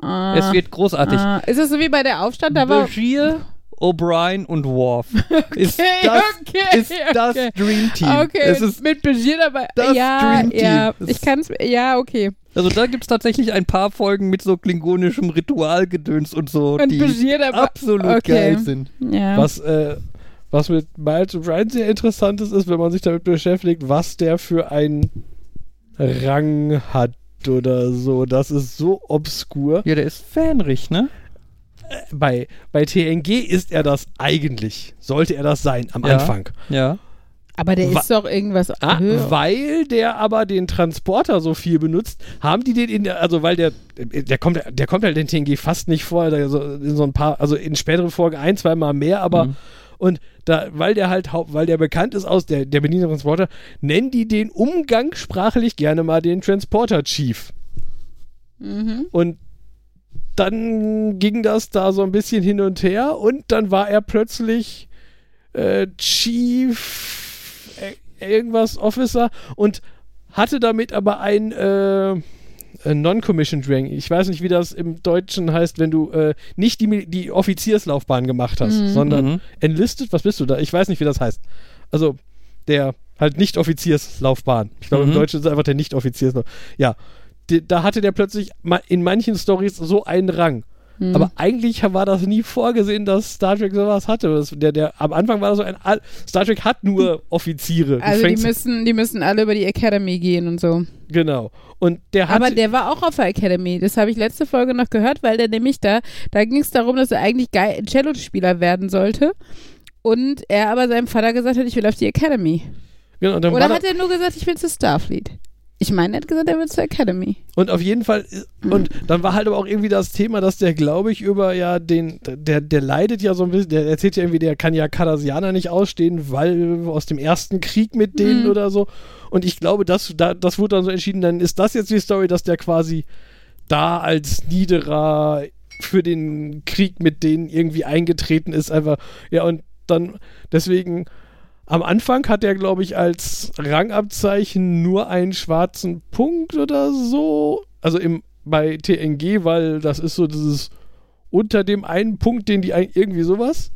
ah, Es wird großartig. ah, ist es so wie bei der Aufstand? Da war. O'Brien und Worf. Ist Okay, das, okay, ist das okay. Dream Team. Okay, Es ist mit Bashir dabei. das ja, Dream Team. ja, Es- ich kann's, ja, okay. Also da gibt es tatsächlich ein paar Folgen mit so klingonischem Ritualgedöns und so, Und die Bashir dabei- absolut okay. geil sind. Ja. Was, äh, was mit Miles O'Brien sehr interessant ist, ist, wenn man sich damit beschäftigt, was der für einen Rang hat oder so. Das ist so obskur. Ja, der ist Fähnrich, ne? Bei, bei TNG ist er das eigentlich. Sollte er das sein am Ja. Anfang. Ja. Aber der Wa- ist doch irgendwas Ah, höher. weil der aber den Transporter so viel benutzt, haben die den in der, also weil der, der kommt, der kommt halt in TNG fast nicht vor, der so, in so ein paar, also in späteren Folgen ein, zwei Mal mehr, aber Mhm. und da, weil der halt, weil der bekannt ist aus der, der Berliner Transporter, nennen die den umgangssprachlich gerne mal den Transporter Chief. Mhm. Und dann ging das da so ein bisschen hin und her und dann war er plötzlich äh, Chief äh, irgendwas Officer und hatte damit aber ein äh, äh, Non-Commissioned Rank. Ich weiß nicht, wie das im Deutschen heißt, wenn du äh, nicht die, Mil- die Offizierslaufbahn gemacht hast, Mhm. sondern Mhm. enlisted. Was bist du da? Ich weiß nicht, wie das heißt. Also der halt nicht Offizierslaufbahn. Ich glaube, Mhm. im Deutschen ist es einfach der nicht Offizierslaufbahn. Ja, da hatte der plötzlich in manchen Stories so einen Rang. Mhm. Aber eigentlich war das nie vorgesehen, dass Star Trek sowas hatte. Der, der, am Anfang war das so ein. Al- Star Trek hat nur Offiziere. Also die müssen, die müssen alle über die Academy gehen und so. Genau. Und der hat. Aber der war auch auf der Academy. Das habe ich letzte Folge noch gehört, weil der nämlich da, da ging es darum, dass er eigentlich Cello-Spieler werden sollte. Und er aber seinem Vater gesagt hat, ich will auf die Academy. genau, und, dann Oder hat er nur gesagt, ich will zu Starfleet? Ich meine, er hat gesagt, er will zur Academy. und auf jeden Fall. Und dann war halt aber auch irgendwie das Thema, dass der, glaube ich, über ja den. Der, der leidet ja so ein bisschen. Der erzählt ja irgendwie, der kann ja Cardassianer nicht ausstehen, weil aus dem ersten Krieg mit denen Mhm. oder so. Und ich glaube, das, da, das wurde dann so entschieden. Dann ist das jetzt die Story, dass der quasi da als niederer für den Krieg mit denen irgendwie eingetreten ist. Einfach, ja, und dann deswegen. Am Anfang hat er, glaube ich, als Rangabzeichen nur einen schwarzen Punkt oder so. Also im, bei TNG, weil das ist so dieses unter dem einen Punkt, den die irgendwie sowas.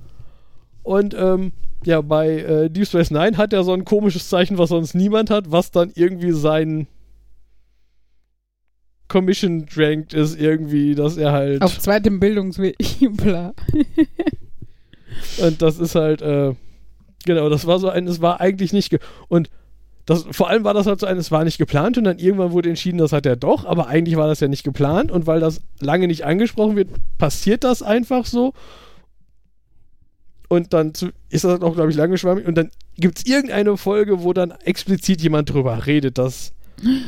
Und ähm, ja, bei äh, Deep Space Nine hat er so ein komisches Zeichen, was sonst niemand hat, was dann irgendwie sein Commission ranked ist, irgendwie, dass er halt. Auf zweitem Bildungsweg. Bla. Und das ist halt, äh, genau, das war so ein, es war eigentlich nicht, und das, vor allem war das halt so ein, es war nicht geplant und dann irgendwann wurde entschieden, das hat er doch, aber eigentlich war das ja nicht geplant und weil das lange nicht angesprochen wird, passiert das einfach so. Und dann zu, ist das auch, glaube ich, lange schwammig und dann gibt es irgendeine Folge, wo dann explizit jemand drüber redet, dass,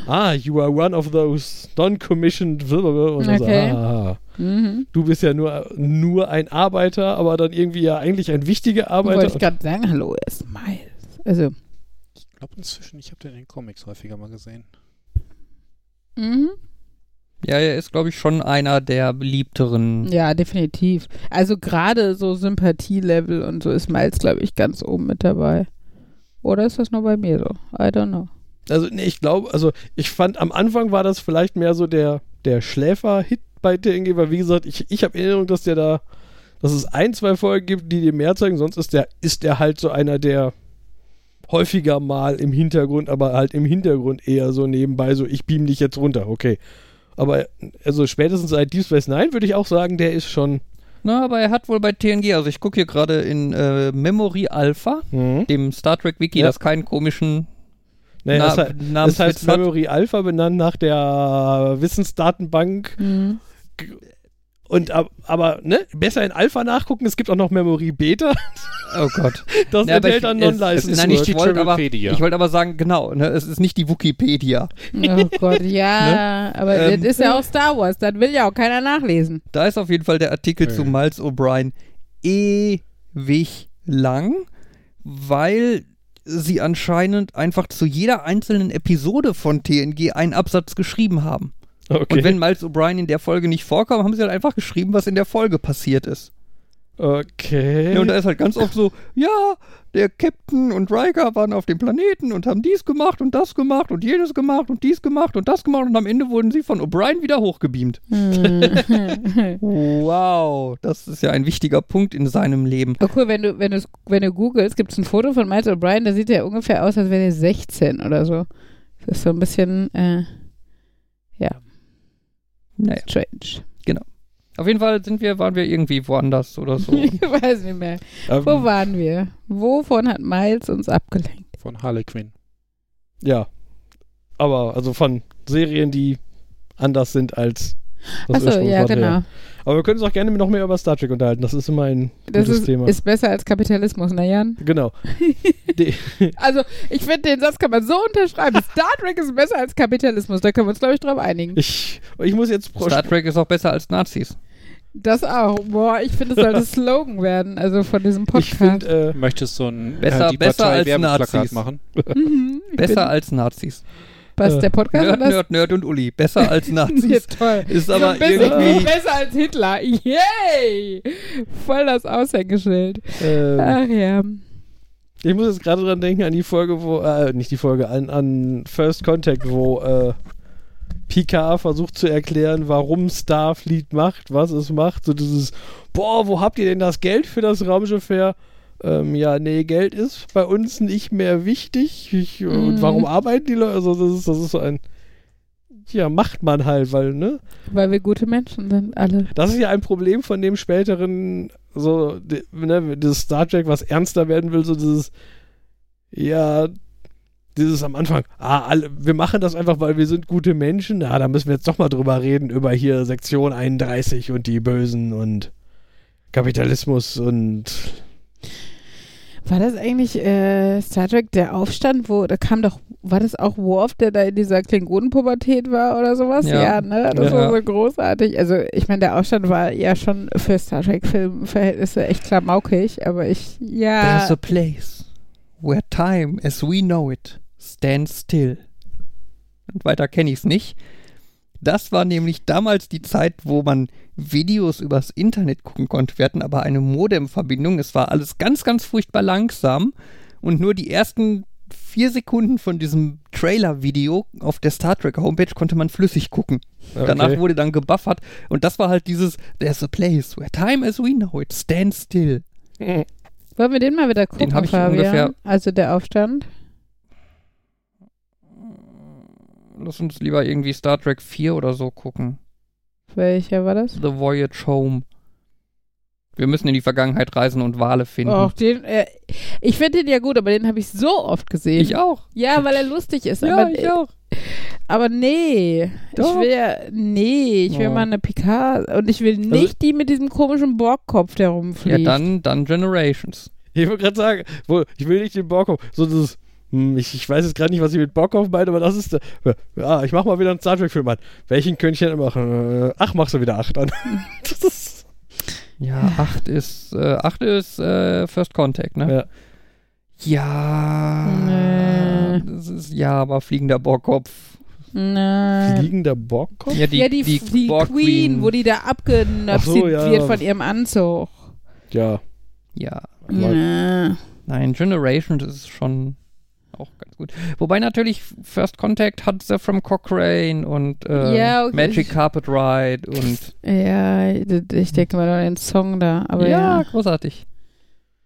ah, you are one of those non-commissioned, und dann so, Okay. ah, Mhm. du bist ja nur, nur ein Arbeiter, aber dann irgendwie ja eigentlich ein wichtiger Arbeiter. Wollte ich gerade sagen, hallo, er ist Miles. Also, Ich glaube inzwischen, ich habe den in den Comics häufiger mal gesehen. mhm. Ja, er ist, glaube ich, schon einer der beliebteren. ja, definitiv. Also gerade so Sympathielevel und so ist Miles, glaube ich, ganz oben mit dabei. Oder ist das nur bei mir so? I don't know. Also, nee, ich glaube, also ich fand, am Anfang war das vielleicht mehr so der, der Schläfer-Hit bei TNG, weil wie gesagt, ich, ich habe Erinnerung, dass der da, dass es ein, zwei Folgen gibt, die dir mehr zeigen, sonst ist der, ist der halt so einer, der häufiger mal im Hintergrund, aber halt im Hintergrund eher so nebenbei, so ich beam dich jetzt runter, okay. Aber also spätestens seit Deep Space Nine würde ich auch sagen, der ist schon. Na, aber er hat wohl bei TNG, also ich gucke hier gerade in äh, Memory Alpha, Mhm. dem Star Trek Wiki, Ja. das keinen komischen Naja, Na- das, heißt, das Namenswitz heißt. Memory Alpha benannt nach der Wissensdatenbank Mhm. Und ab- aber ne, besser in Alpha nachgucken, es gibt auch noch Memory Beta. Oh Gott. Das Ja, enthält ich- dann es- Non-License. es- Nein, ich die wollte aber, ich wollte aber sagen, genau, ne, es ist nicht die Wikipedia. Oh Gott, ja, aber Ähm, das ist ja auch Star Wars, das will ja auch keiner nachlesen. Da ist auf jeden Fall der Artikel Ja. zu Miles O'Brien ewig lang, weil sie anscheinend einfach zu jeder einzelnen Episode von TNG einen Absatz geschrieben haben. Okay. Und wenn Miles O'Brien in der Folge nicht vorkam, haben sie halt einfach geschrieben, was in der Folge passiert ist. Okay. Ja, und da ist halt ganz oft so, ja, der Captain und Riker waren auf dem Planeten und haben dies gemacht und das gemacht und jenes gemacht und dies gemacht und das gemacht und am Ende wurden sie von O'Brien wieder hochgebeamt. Hm. Wow, das ist ja ein wichtiger Punkt in seinem Leben. Oh cool, wenn du, wenn du, wenn du googelst, gibt es ein Foto von Miles O'Brien, da sieht er ungefähr aus, als wäre er 16 oder so. Das ist so ein bisschen, äh, ja. Naja. Strange. Auf jeden Fall sind wir, waren wir irgendwie woanders oder so. Ich weiß nicht mehr. Ähm, Wo waren wir? Wovon hat Miles uns abgelenkt? Von Harley Quinn. Ja. Aber, also von Serien, die anders sind als Achso, ja, genau. Aber wir können uns auch gerne noch mehr über Star Trek unterhalten. Das ist immer ein Das gutes ist, Thema. ist besser als Kapitalismus, ne Jan? genau. Also, ich finde, den Satz kann man so unterschreiben. Star Trek ist besser als Kapitalismus. Da können wir uns, glaube ich, drauf einigen. ich, ich muss jetzt pro Star Trek ist auch besser als Nazis. Das auch. Boah, ich finde, es sollte Slogan werden, also von diesem ich Podcast. finde, äh, Möchtest du ein Besser- äh, die besser Partei als Nazis. machen? Mhm, ich Besser bin, als Nazis. Was, der Podcast Nerd? Nerd, Nerd und Uli. Besser als Nazis. toll. Ist So aber bisschen irgendwie. besser als Hitler. Yay! Voll das Aushängeschild. äh, Ach ja. ich muss jetzt gerade dran denken an die Folge, wo, äh, nicht die Folge, an, an First Contact, wo äh, Picard versucht zu erklären, warum Starfleet macht, was es macht. So dieses, boah, wo habt ihr denn das Geld für das Raumschiff her? Ähm, ja, nee, Geld ist bei uns nicht mehr wichtig. Ich, Und Mhm. warum arbeiten die Leute? Also, das ist, das ist so ein, ja, macht man halt, weil, ne? Weil wir gute Menschen sind, alle. Das ist ja ein Problem von dem späteren, so, di- ne, dieses Star Trek, was ernster werden will, so dieses, ja, dieses am Anfang, ah, alle, wir machen das einfach, weil wir sind gute Menschen, ja, da müssen wir jetzt doch mal drüber reden, über hier Sektion 31 und die Bösen und Kapitalismus und War das eigentlich äh, Star Trek der Aufstand, wo, da kam doch, war das auch Worf, der da in dieser Klingonenpubertät war oder sowas? Ja. Ja, ne? Das Ja. war so großartig. Also, ich meine, der Aufstand war ja schon für Star Trek-Filmverhältnisse echt klamaukig, aber ich, ja. There's a place where time as we know it stands still. Und weiter kenne ich es nicht. Das war nämlich damals die Zeit, wo man Videos übers Internet gucken konnte. Wir hatten aber eine Modemverbindung. Es war alles ganz, ganz furchtbar langsam. Und nur die ersten vier Sekunden von diesem Trailer-Video auf der Star Trek Homepage konnte man flüssig gucken. Danach Okay. wurde dann gebuffert. Und das war halt dieses There's a place where time as we know it stands still. Wollen wir den mal wieder gucken, hab ich Fabian? ungefähr- Also der Aufstand. Lass uns lieber irgendwie Star Trek 4 oder so gucken. Welcher war das? The Voyage Home. Wir müssen in die Vergangenheit reisen und Wale finden. Och, den, äh, ich finde den ja gut, aber den habe ich so oft gesehen. ich auch. Ja, weil er lustig ist. Ja, aber, ich auch. aber nee. Doch. Ich will ja, nee, ich will Oh. mal eine Picard und ich will nicht die mit diesem komischen Borgkopf, der Ja, rumfliegt. dann, dann Generations. Ich wollte gerade sagen, ich will nicht den Borkhoff, so dieses, hm, ich, ich weiß jetzt gerade nicht, was ich mit Borkhoff meine, aber das ist, der, ja, ich mach mal wieder einen Star Trek-Film an. Welchen könnte ich denn machen? Äh, ach, machst du wieder acht an. das ist, Ja, 8 ist, äh, 8 ist äh, First Contact, ne? ja. Ja. Nee. Das ist, ja, aber fliegender Borgkopf. Nein. Fliegender Borkhoff? Ja, die, ja, die, die, Borg Queen, wo die da abgenöpft so, ja. wird von ihrem Anzug. Ja. Ja. Nee. Nein, Generations ist schon auch ganz gut. Wobei natürlich First Contact hat Zephram Cochrane und äh, Ja, okay. Magic Carpet Ride und Ja, ich denke mal an den Song da. Aber ja. ja, großartig.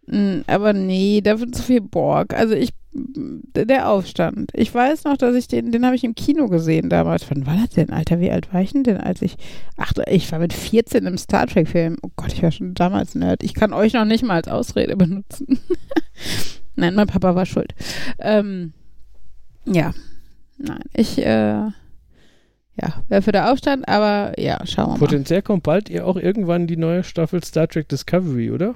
Mm, Aber nee, da wird zu viel Borg. Also ich, der Aufstand. Ich weiß noch, dass ich den, den habe ich im Kino gesehen damals. Wann war das denn, Alter? Wie alt war ich denn denn, als ich, ach, ich war mit 14 im Star Trek Film. Oh Gott, ich war schon damals Nerd. Ich kann euch noch nicht mal als Ausrede benutzen. Nein, mein Papa war schuld. Ähm, ja, nein, ich, äh, ja, wäre für der Aufstand, aber ja, schauen wir mal. Potenziell kommt bald ihr auch irgendwann die neue Staffel Star Trek Discovery, oder?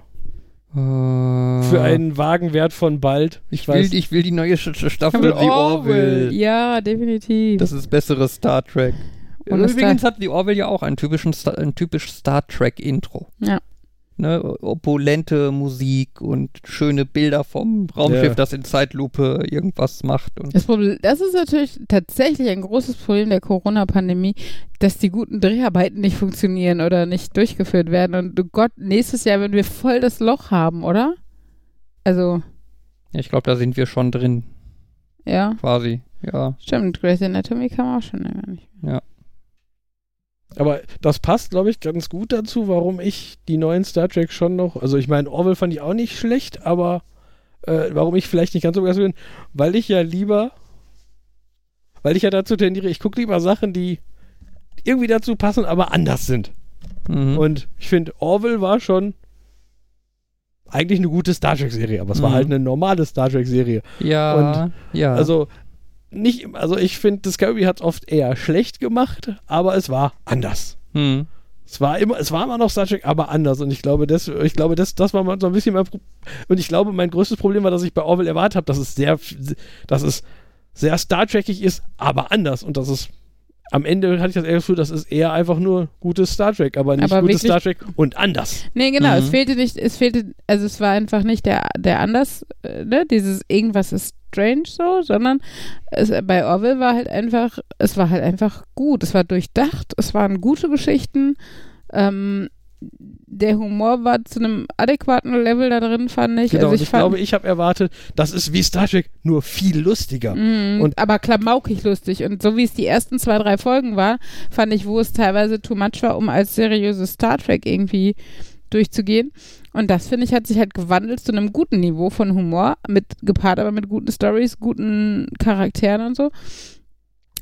Für einen Wagenwert von bald. Ich will, ich will die neue Staffel The Orville. Ja, definitiv. Das ist besseres Star Trek. Und Übrigens hat The Orville ja auch einen typischen Sta ein typisch Star Trek Intro. Ja. Ne, opulente Musik und schöne Bilder vom Raumschiff, Ja. das in Zeitlupe irgendwas macht. Und Das, Problem, das ist natürlich tatsächlich ein großes Problem der Corona-Pandemie, dass die guten Dreharbeiten nicht funktionieren oder nicht durchgeführt werden. Und du Gott, nächstes Jahr, wenn wir voll das Loch haben, oder? Also, ja, ich glaube, da sind wir schon drin, ja, quasi. Ja. stimmt. Grey's Anatomy kam auch schon länger nicht. Aber das passt, glaube ich, ganz gut dazu, warum ich die neuen Star Trek schon noch, also ich meine, Orwell fand ich auch nicht schlecht, aber äh, warum ich vielleicht nicht ganz so begeistert bin, weil ich ja lieber, weil ich ja dazu tendiere, ich gucke lieber Sachen, die irgendwie dazu passen, aber anders sind. Mhm. Und ich finde, Orville war schon eigentlich eine gute Star Trek-Serie, aber es war Mhm. halt eine normale Star Trek-Serie. ja, ja. Also nicht, also ich finde, Discovery hat es oft eher schlecht gemacht, aber es war anders. Mhm. Es war immer, es war immer noch Star Trek, aber anders. Und ich glaube, das, ich glaube, das, das war mal so ein bisschen mein Pro Und ich glaube, mein größtes Problem war, dass ich bei Orwell erwartet habe, dass es sehr, dass es sehr Star Trekig ist, aber anders. Und dass es am Ende hatte ich das eher Gefühl, das ist eher einfach nur gutes Star Trek, aber nicht Aber gutes wirklich- Star Trek und anders. Nee, genau, Mhm. es fehlte nicht, es fehlte, also es war einfach nicht der, der anders, äh, ne, dieses irgendwas ist strange so, sondern es, bei Orwell war halt einfach, es war halt einfach gut, es war durchdacht, es waren gute Geschichten, ähm, der Humor war zu einem adäquaten Level da drin, fand ich. Genau, also ich, ich fand, glaube, ich habe erwartet, das ist wie Star Trek, nur viel lustiger. Mm, Und- aber klamaukig lustig. Und so wie es die ersten zwei, drei Folgen war, fand ich, wo es teilweise too much war, um als seriöses Star Trek irgendwie durchzugehen. Und das, finde ich, hat sich halt gewandelt zu einem guten Niveau von Humor, mit gepaart aber mit guten Stories, guten Charakteren und so.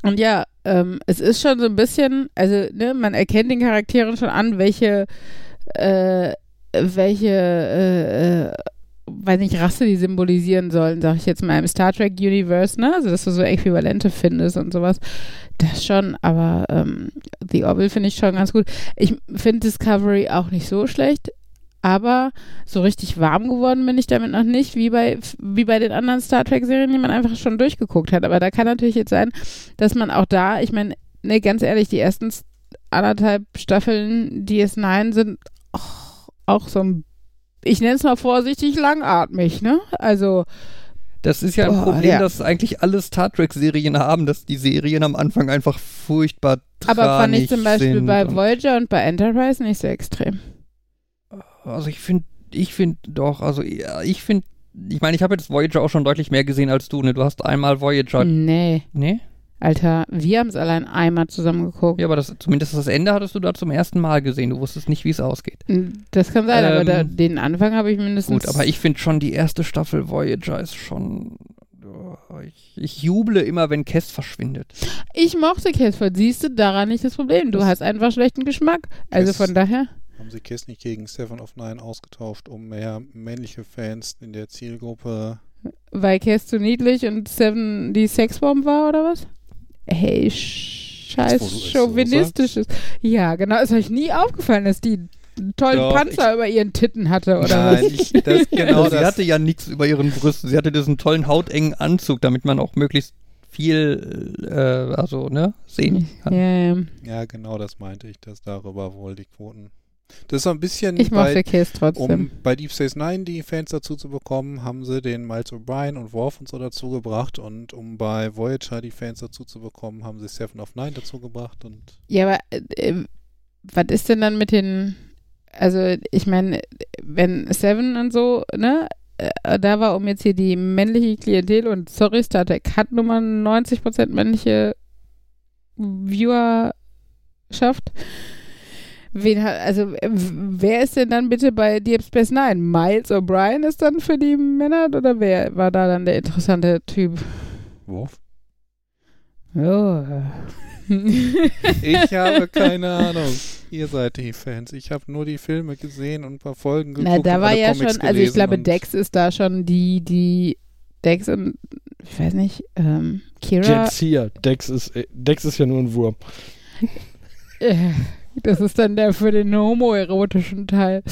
Und ja, ähm, es ist schon so ein bisschen, also ne, man erkennt den Charakteren schon an, welche, äh, welche, äh, äh, weiß nicht, Rasse die symbolisieren sollen, sag ich jetzt mal im Star Trek Universe, ne? Also dass du so Äquivalente findest und sowas. Das schon, aber ähm, The Orville finde ich schon ganz gut. Ich finde Discovery auch nicht so schlecht, aber so richtig warm geworden bin ich damit noch nicht, wie bei, wie bei den anderen Star Trek-Serien, die man einfach schon durchgeguckt hat. Aber da kann natürlich jetzt sein, dass man auch da, ich meine, ne, ganz ehrlich, die ersten anderthalb Staffeln DS9 sind auch, auch so ein, ich nenne es mal vorsichtig langatmig, ne? Also, Das ist ja ein Boah, Problem, ja. dass eigentlich alle Star Trek-Serien haben, dass die Serien am Anfang einfach furchtbar aber fand ich zum Beispiel sind bei Voyager und bei Enterprise nicht so extrem. Also ich finde, ich finde doch, also ja, ich finde, ich meine, ich habe jetzt Voyager auch schon deutlich mehr gesehen als du, ne? Du hast einmal Voyager, Nee, ne? Alter, wir haben es allein einmal zusammen geguckt. Ja, aber das, zumindest das Ende hattest du da zum ersten Mal gesehen. Du wusstest nicht, wie es ausgeht. Das kann sein, aber Ähm, da, den Anfang habe ich mindestens. Gut, aber ich finde schon, die erste Staffel Voyager ist schon. oh, Ich, ich juble immer, wenn Kess verschwindet. Ich mochte Casper, siehst du, daran nicht das Problem. Du Das- hast einfach schlechten Geschmack. Also Das- von daher. Haben sie Kiss nicht gegen Seven of Nine ausgetauscht, um mehr männliche Fans in der Zielgruppe. Weil Cass zu niedlich und Seven die Sexbomb war oder was? Hey, scheiß chauvinistisches. ja, genau. Ist euch nie aufgefallen, dass die einen tollen Doch, Panzer über ihren Titten hatte oder Nein, was? ich, das genau sie das. hatte ja nichts über ihren Brüsten. Sie hatte diesen tollen hautengen Anzug, damit man auch möglichst viel, äh, also, ne, sehen kann. Ja, ja. Ja, genau das meinte ich, dass darüber wohl die Quoten. Das ist so ein bisschen Ich mochte Cass trotzdem. um bei Deep Space Nine die Fans dazu zu bekommen, haben sie den Miles O'Brien und Worf und so dazu gebracht und um bei Voyager die Fans dazu zu bekommen, haben sie Seven of Nine dazu gebracht und Ja, aber äh, was ist denn dann mit den, also ich meine, wenn Seven und so, ne, äh, da war, um jetzt hier die männliche Klientel und sorry, Star Trek hat nun mal 90% männliche Viewerschaft. Wen hat, also äh, wer ist denn dann bitte bei Deep Space Nine? Miles O'Brien ist dann für die Männer oder wer war da dann der interessante Typ? Worf? Oh. Ich habe keine Ahnung. Ihr seid die Fans. Ich habe nur die Filme gesehen und ein paar Folgen geguckt. Na, da war ja Comics schon, also ich glaube, Dex ist da schon die, die Dex und ich weiß nicht, ähm, Kira. Jetzt hier, Dex ist, äh, Dex ist ja nur ein Wurm. Das ist dann der für den homoerotischen Teil.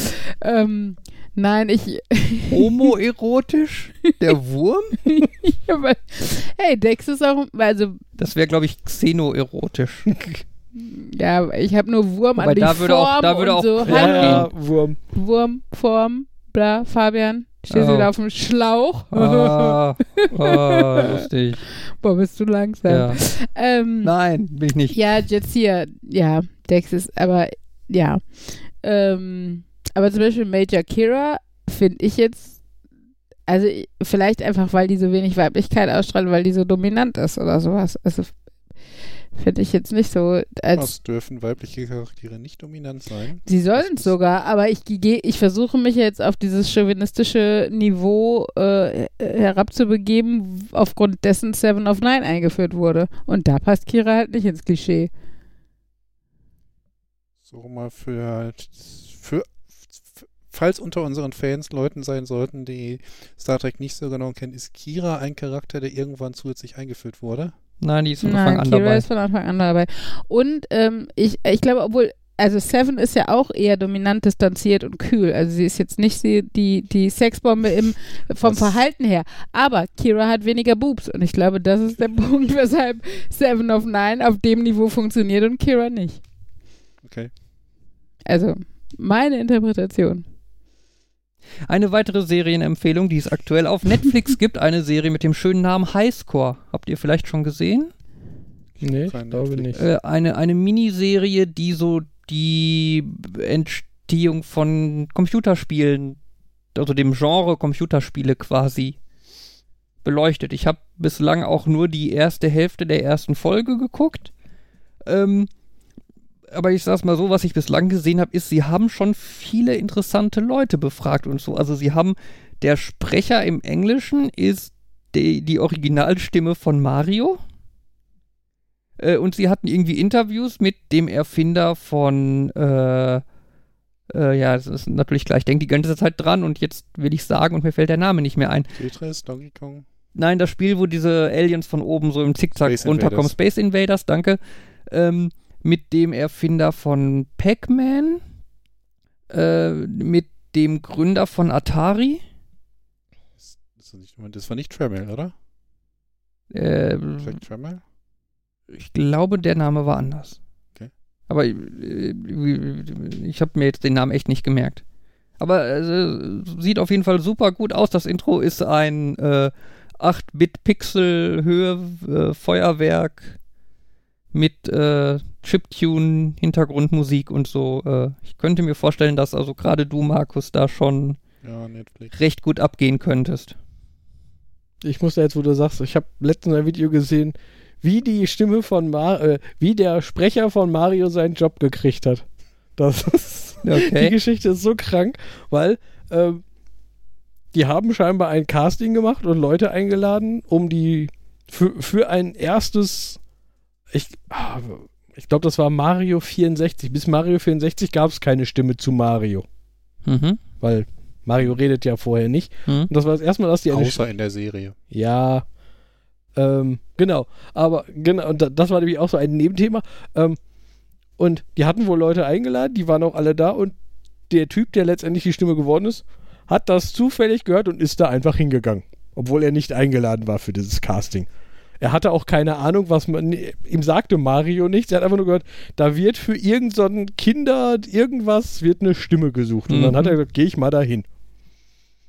Ähm, nein, ich. Homoerotisch? Der Wurm? aber, hey, Dex ist auch, also Das wäre, glaube ich, xenoerotisch. ja, ich habe nur Wurm Wobei, an die da würde auch- Form da würde und auch- so. Ja, ja, Wurm. Wurm, Form, bla, Fabian. Stehst Oh. du wieder auf dem Schlauch? Ah, ah, lustig. Boah, bist du langsam. Ja. Ähm, Nein, bin ich nicht. Ja, jetzt hier, ja, Dex ist, aber ja. Ähm, aber zum Beispiel Major Kira finde ich jetzt, also vielleicht einfach, weil die so wenig Weiblichkeit ausstrahlt, weil die so dominant ist oder sowas. Also finde ich jetzt nicht so, als Was dürfen weibliche Charaktere nicht dominant sein? sie sollen es sogar, aber ich ich versuche mich jetzt auf dieses chauvinistische Niveau äh, herabzubegeben, aufgrund dessen Seven of Nine eingeführt wurde. Und da passt Kira halt nicht ins Klischee. So mal für, für, falls unter unseren Fans Leuten sein sollten, die Star Trek nicht so genau kennen, ist Kira ein Charakter, der irgendwann zusätzlich eingeführt wurde? Nein, die ist von Nein, Anfang an Kira dabei. ist von Anfang an dabei. Und ähm, ich, ich glaube, obwohl, also Seven ist ja auch eher dominant, distanziert und kühl. Also sie ist jetzt nicht die, die, die Sexbombe im, vom Was? Verhalten her. Aber Kira hat weniger Boobs. Und ich glaube, das ist der Punkt, weshalb Seven of Nine auf dem Niveau funktioniert und Kira nicht. Okay. Also, meine Interpretation. Eine weitere Serienempfehlung, die es aktuell auf Netflix gibt, eine Serie mit dem schönen Namen Highscore. Habt ihr vielleicht schon gesehen? Nee, Kein ich glaube nicht. Äh, eine, eine Miniserie, die so die Entstehung von Computerspielen, also dem Genre Computerspiele quasi beleuchtet. Ich habe bislang auch nur die erste Hälfte der ersten Folge geguckt. Ähm, aber ich sag's mal so, was ich bislang gesehen habe, ist, sie haben schon viele interessante Leute befragt und so. Also sie haben, der Sprecher im Englischen ist die, die Originalstimme von Mario. Äh, und sie hatten irgendwie Interviews mit dem Erfinder von, äh, äh, ja, das ist natürlich klar, ich denke die ganze Zeit dran und jetzt will ich sagen und mir fällt der Name nicht mehr ein. Tetris, Donkey Kong. Nein, das Spiel, wo diese Aliens von oben so im Zickzack Space runterkommen. Invaders. Space Invaders, danke. Ähm, mit dem Erfinder von Pac-Man. Äh, mit dem Gründer von Atari. Das, nicht, das war nicht Tremel, oder? Äh, Tremel? ich glaube, der Name war anders. Okay. Aber äh, ich habe mir jetzt den Namen echt nicht gemerkt. Aber äh, sieht auf jeden Fall super gut aus. Das Intro ist ein äh, 8-Bit-Pixel-Höhe-Feuerwerk mit äh, Chiptune, Hintergrundmusik und so. Äh, ich könnte mir vorstellen, dass also gerade du, Markus, da schon Ja, recht gut abgehen könntest. Ich muss da jetzt, wo du sagst, ich habe letztens ein Video gesehen, wie die Stimme von Mar äh, wie der Sprecher von Mario seinen Job gekriegt hat. Das ist, die Okay. Geschichte ist so krank, weil ähm, die haben scheinbar ein Casting gemacht und Leute eingeladen, um die für, für ein erstes, ich, ah, ich glaube, das war Mario 64. Bis Mario 64 gab es keine Stimme zu Mario, Mhm. weil Mario redet ja vorher nicht. Mhm. Und das war das erste Mal, dass die eine Außer in der Serie. ja, ähm, genau. Aber genau, und da- das war nämlich auch so ein Nebenthema. Ähm, und die hatten wohl Leute eingeladen, die waren auch alle da und der Typ, der letztendlich die Stimme geworden ist, hat das zufällig gehört und ist da einfach hingegangen. Obwohl er nicht eingeladen war für dieses Casting. Er hatte auch keine Ahnung, was man. Ihm sagte Mario nichts. Er hat einfach nur gehört, da wird für irgendein Kinder irgendwas, wird eine Stimme gesucht. Und dann Mhm. hat er gesagt, gehe ich mal dahin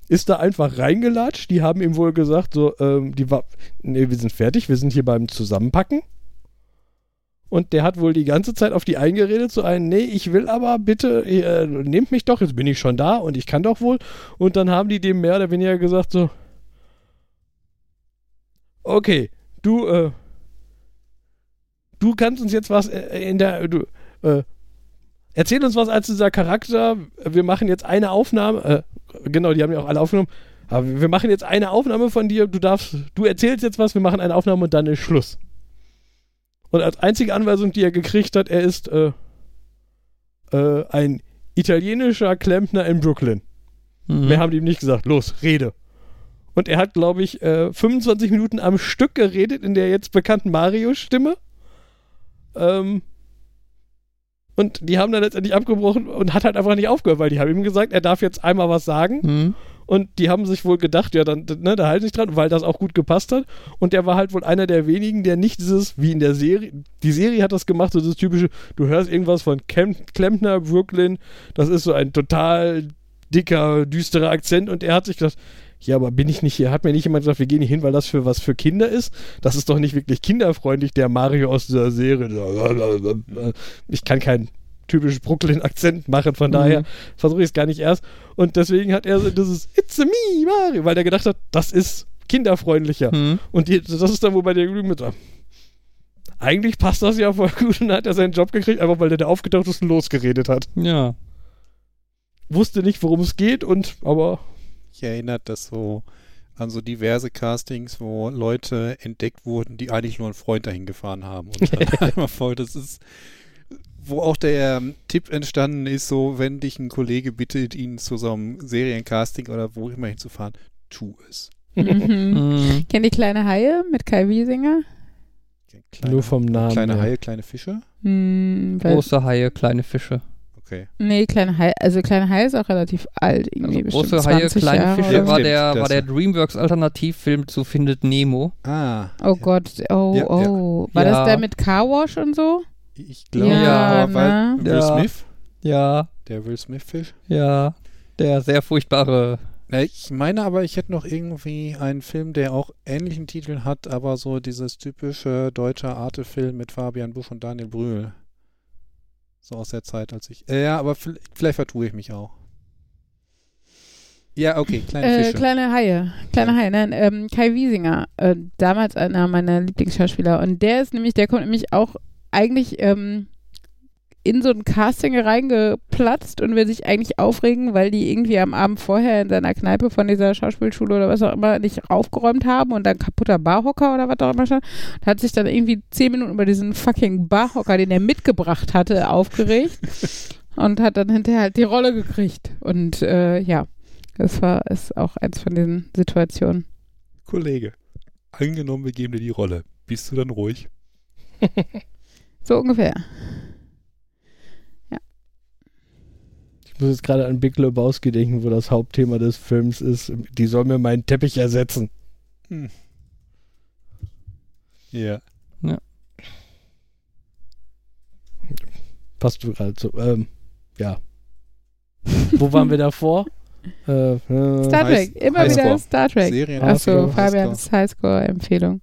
ist da einfach reingelatscht. Die haben ihm wohl gesagt, so, ähm, die war, nee, wir sind fertig, wir sind hier beim Zusammenpacken. Und der hat wohl die ganze Zeit auf die eingeredet, so ein, nee, ich will aber bitte, äh, nehmt mich doch, jetzt bin ich schon da und ich kann doch wohl. Und dann haben die dem mehr oder weniger gesagt, so, okay, du, äh, du kannst uns jetzt was äh, in der, du, äh, erzähl uns was als dieser Charakter, wir machen jetzt eine Aufnahme, äh, genau, die haben ja auch alle aufgenommen, aber wir machen jetzt eine Aufnahme von dir, du darfst, du erzählst jetzt was, wir machen eine Aufnahme und dann ist Schluss. Und als einzige Anweisung, die er gekriegt hat, er ist äh, äh, ein italienischer Klempner in Brooklyn. Mhm. Mehr haben die ihm nicht gesagt. Los, rede. Und er hat, glaube ich, äh, 25 Minuten am Stück geredet in der jetzt bekannten Mario-Stimme. Ähm, und die haben dann letztendlich abgebrochen und hat halt einfach nicht aufgehört, weil die haben ihm gesagt, er darf jetzt einmal was sagen. Mhm. Und die haben sich wohl gedacht, ja, dann, ne, da halt nicht dran, weil das auch gut gepasst hat. Und der war halt wohl einer der wenigen, der nicht dieses, wie in der Serie, die Serie hat das gemacht, so dieses typische, du hörst irgendwas von Kem Klempner, Brooklyn, das ist so ein total dicker, düsterer Akzent. Und er hat sich gedacht, ja, aber bin ich nicht hier? Hat mir nicht jemand gesagt, wir gehen nicht hin, weil das für was für Kinder ist? Das ist doch nicht wirklich kinderfreundlich, der Mario aus dieser Serie. Ich kann keinen typischen Brooklyn-Akzent machen, von daher versuche ich es gar nicht erst. Und deswegen hat er so dieses It's a me, Mario, weil er gedacht hat, das ist kinderfreundlicher. Mhm. Und die, das ist dann, wo bei der Glück mit. Eigentlich passt das ja voll gut und dann hat er seinen Job gekriegt, einfach weil der da aufgetaucht ist und losgeredet hat. Ja. Wusste nicht, worum es geht und, aber Ich erinnert das so an so diverse Castings, wo Leute entdeckt wurden, die eigentlich nur einen Freund dahin gefahren haben. Und dann einmal voll, das ist, wo auch der ähm, Tipp entstanden ist, so, wenn dich ein Kollege bittet, ihn zu so einem Seriencasting oder wo immer hinzufahren, tu es. Mhm. Mhm. Kennt ihr kleine Haie mit Kai Wiesinger? Kleine, Nur vom Namen. kleine her. Haie, kleine Fische? Hm, Große Haie, kleine Fische. Okay. nee, kleine Haie, also kleine Haie ist auch relativ alt, irgendwie Also große Haie, 20 kleine Fische war der, war der Dreamworks-Alternativfilm zu Findet Nemo. Ah. Oh ja. Gott, oh, Ja, ja. oh. War Ja. das der mit Car Wash und so? Ich glaube, Ja, ne? Will Ja. Smith, Ja, der Will Smith-Fisch. ja. Der sehr furchtbare. Ich meine aber, ich hätte noch irgendwie einen Film, der auch ähnlichen Titel hat, aber so dieses typische deutsche Arte-Film mit Fabian Busch und Daniel Brühl. So aus der Zeit, als ich. Äh, ja, aber vielleicht, vertue ich mich auch. Ja, okay, kleine Äh, Fische. kleine Haie. Kleine Ja. Haie, nein. Ähm, Kai Wiesinger, äh, damals einer meiner Lieblingsschauspieler. Und der ist nämlich, der kommt nämlich auch eigentlich ähm, in so ein Casting reingeplatzt und will sich eigentlich aufregen, weil die irgendwie am Abend vorher in seiner Kneipe von dieser Schauspielschule oder was auch immer nicht aufgeräumt haben und dann kaputter Barhocker oder was auch immer schon. Und hat sich dann irgendwie zehn Minuten über diesen fucking Barhocker, den er mitgebracht hatte, aufgeregt und hat dann hinterher halt die Rolle gekriegt. Und äh, ja, das war ist auch eins von diesen Situationen. Kollege, angenommen, wir geben dir die Rolle. Bist du dann ruhig? So ungefähr. Ich muss jetzt gerade an Big Lebowski denken, wo das Hauptthema des Films ist. Die soll mir meinen Teppich ersetzen. Ja. Passt gerade so. Ähm, ja. wo waren wir davor? Äh, äh, Star Trek, immer Highscore. wieder Star Trek. Serien. Achso, Highscore. Fabians Highscore-Empfehlung.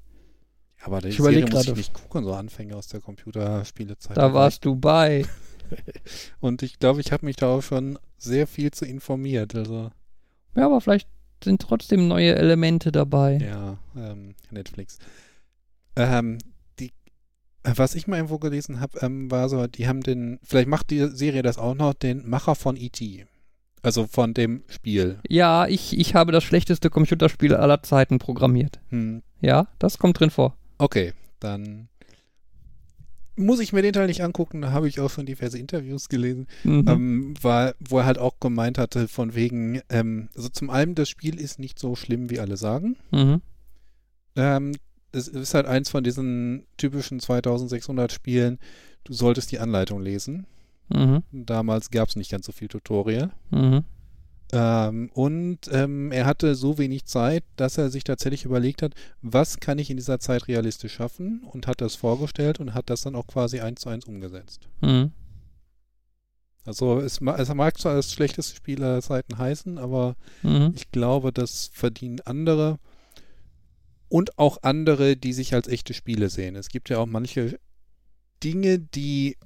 Aber die Ich Serie muss ich nicht gucken, so Anfänge aus der Computerspielezeit. Da warst du bei. Und ich glaube, ich habe mich da auch schon sehr viel zu informiert. Also, Ja, aber vielleicht sind trotzdem neue Elemente dabei. ja, ähm, Netflix. Ähm, die, äh, was ich mal irgendwo gelesen habe, ähm, war so, die haben den, vielleicht macht die Serie das auch noch, den Macher von E.T. Also von dem Spiel. Ja, ich, ich habe das schlechteste Computerspiel aller Zeiten programmiert. Hm. Ja, das kommt drin vor. Okay, dann muss ich mir den Teil nicht angucken, da habe ich auch schon diverse Interviews gelesen. Mhm. Ähm, war, wo er halt auch gemeint hatte, von wegen, ähm, also zum einen, das Spiel ist nicht so schlimm, wie alle sagen. Mhm. Ähm, es ist halt eins von diesen typischen 2600 Spielen, du solltest die Anleitung lesen. Mhm. Damals gab es nicht ganz so viel Tutorial. Mhm. Ähm, und ähm, er hatte so wenig Zeit, dass er sich tatsächlich überlegt hat, was kann ich in dieser Zeit realistisch schaffen und hat das vorgestellt und hat das dann auch quasi eins zu eins umgesetzt. Mhm. Also es, es mag zwar das schlechteste Spiel aller Zeiten heißen, aber Mhm. ich glaube, das verdienen andere und auch andere, die sich als echte Spiele sehen. Es gibt ja auch manche Dinge, die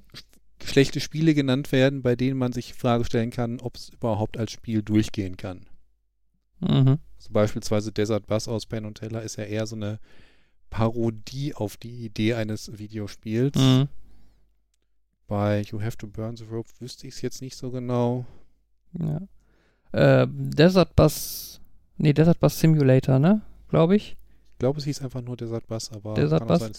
schlechte Spiele genannt werden, bei denen man sich die Frage stellen kann, ob es überhaupt als Spiel durchgehen kann. Mhm. Also beispielsweise Desert Bus aus Penn und Teller ist ja eher so eine Parodie auf die Idee eines Videospiels. Mhm. Bei You Have to Burn the Rope wüsste ich es jetzt nicht so genau. Ja. Äh, Desert Bus, nee, Desert Bus Simulator, ne? Glaube ich. Ich glaube, es hieß einfach nur Desert Bus, aber Desert Bus? sein.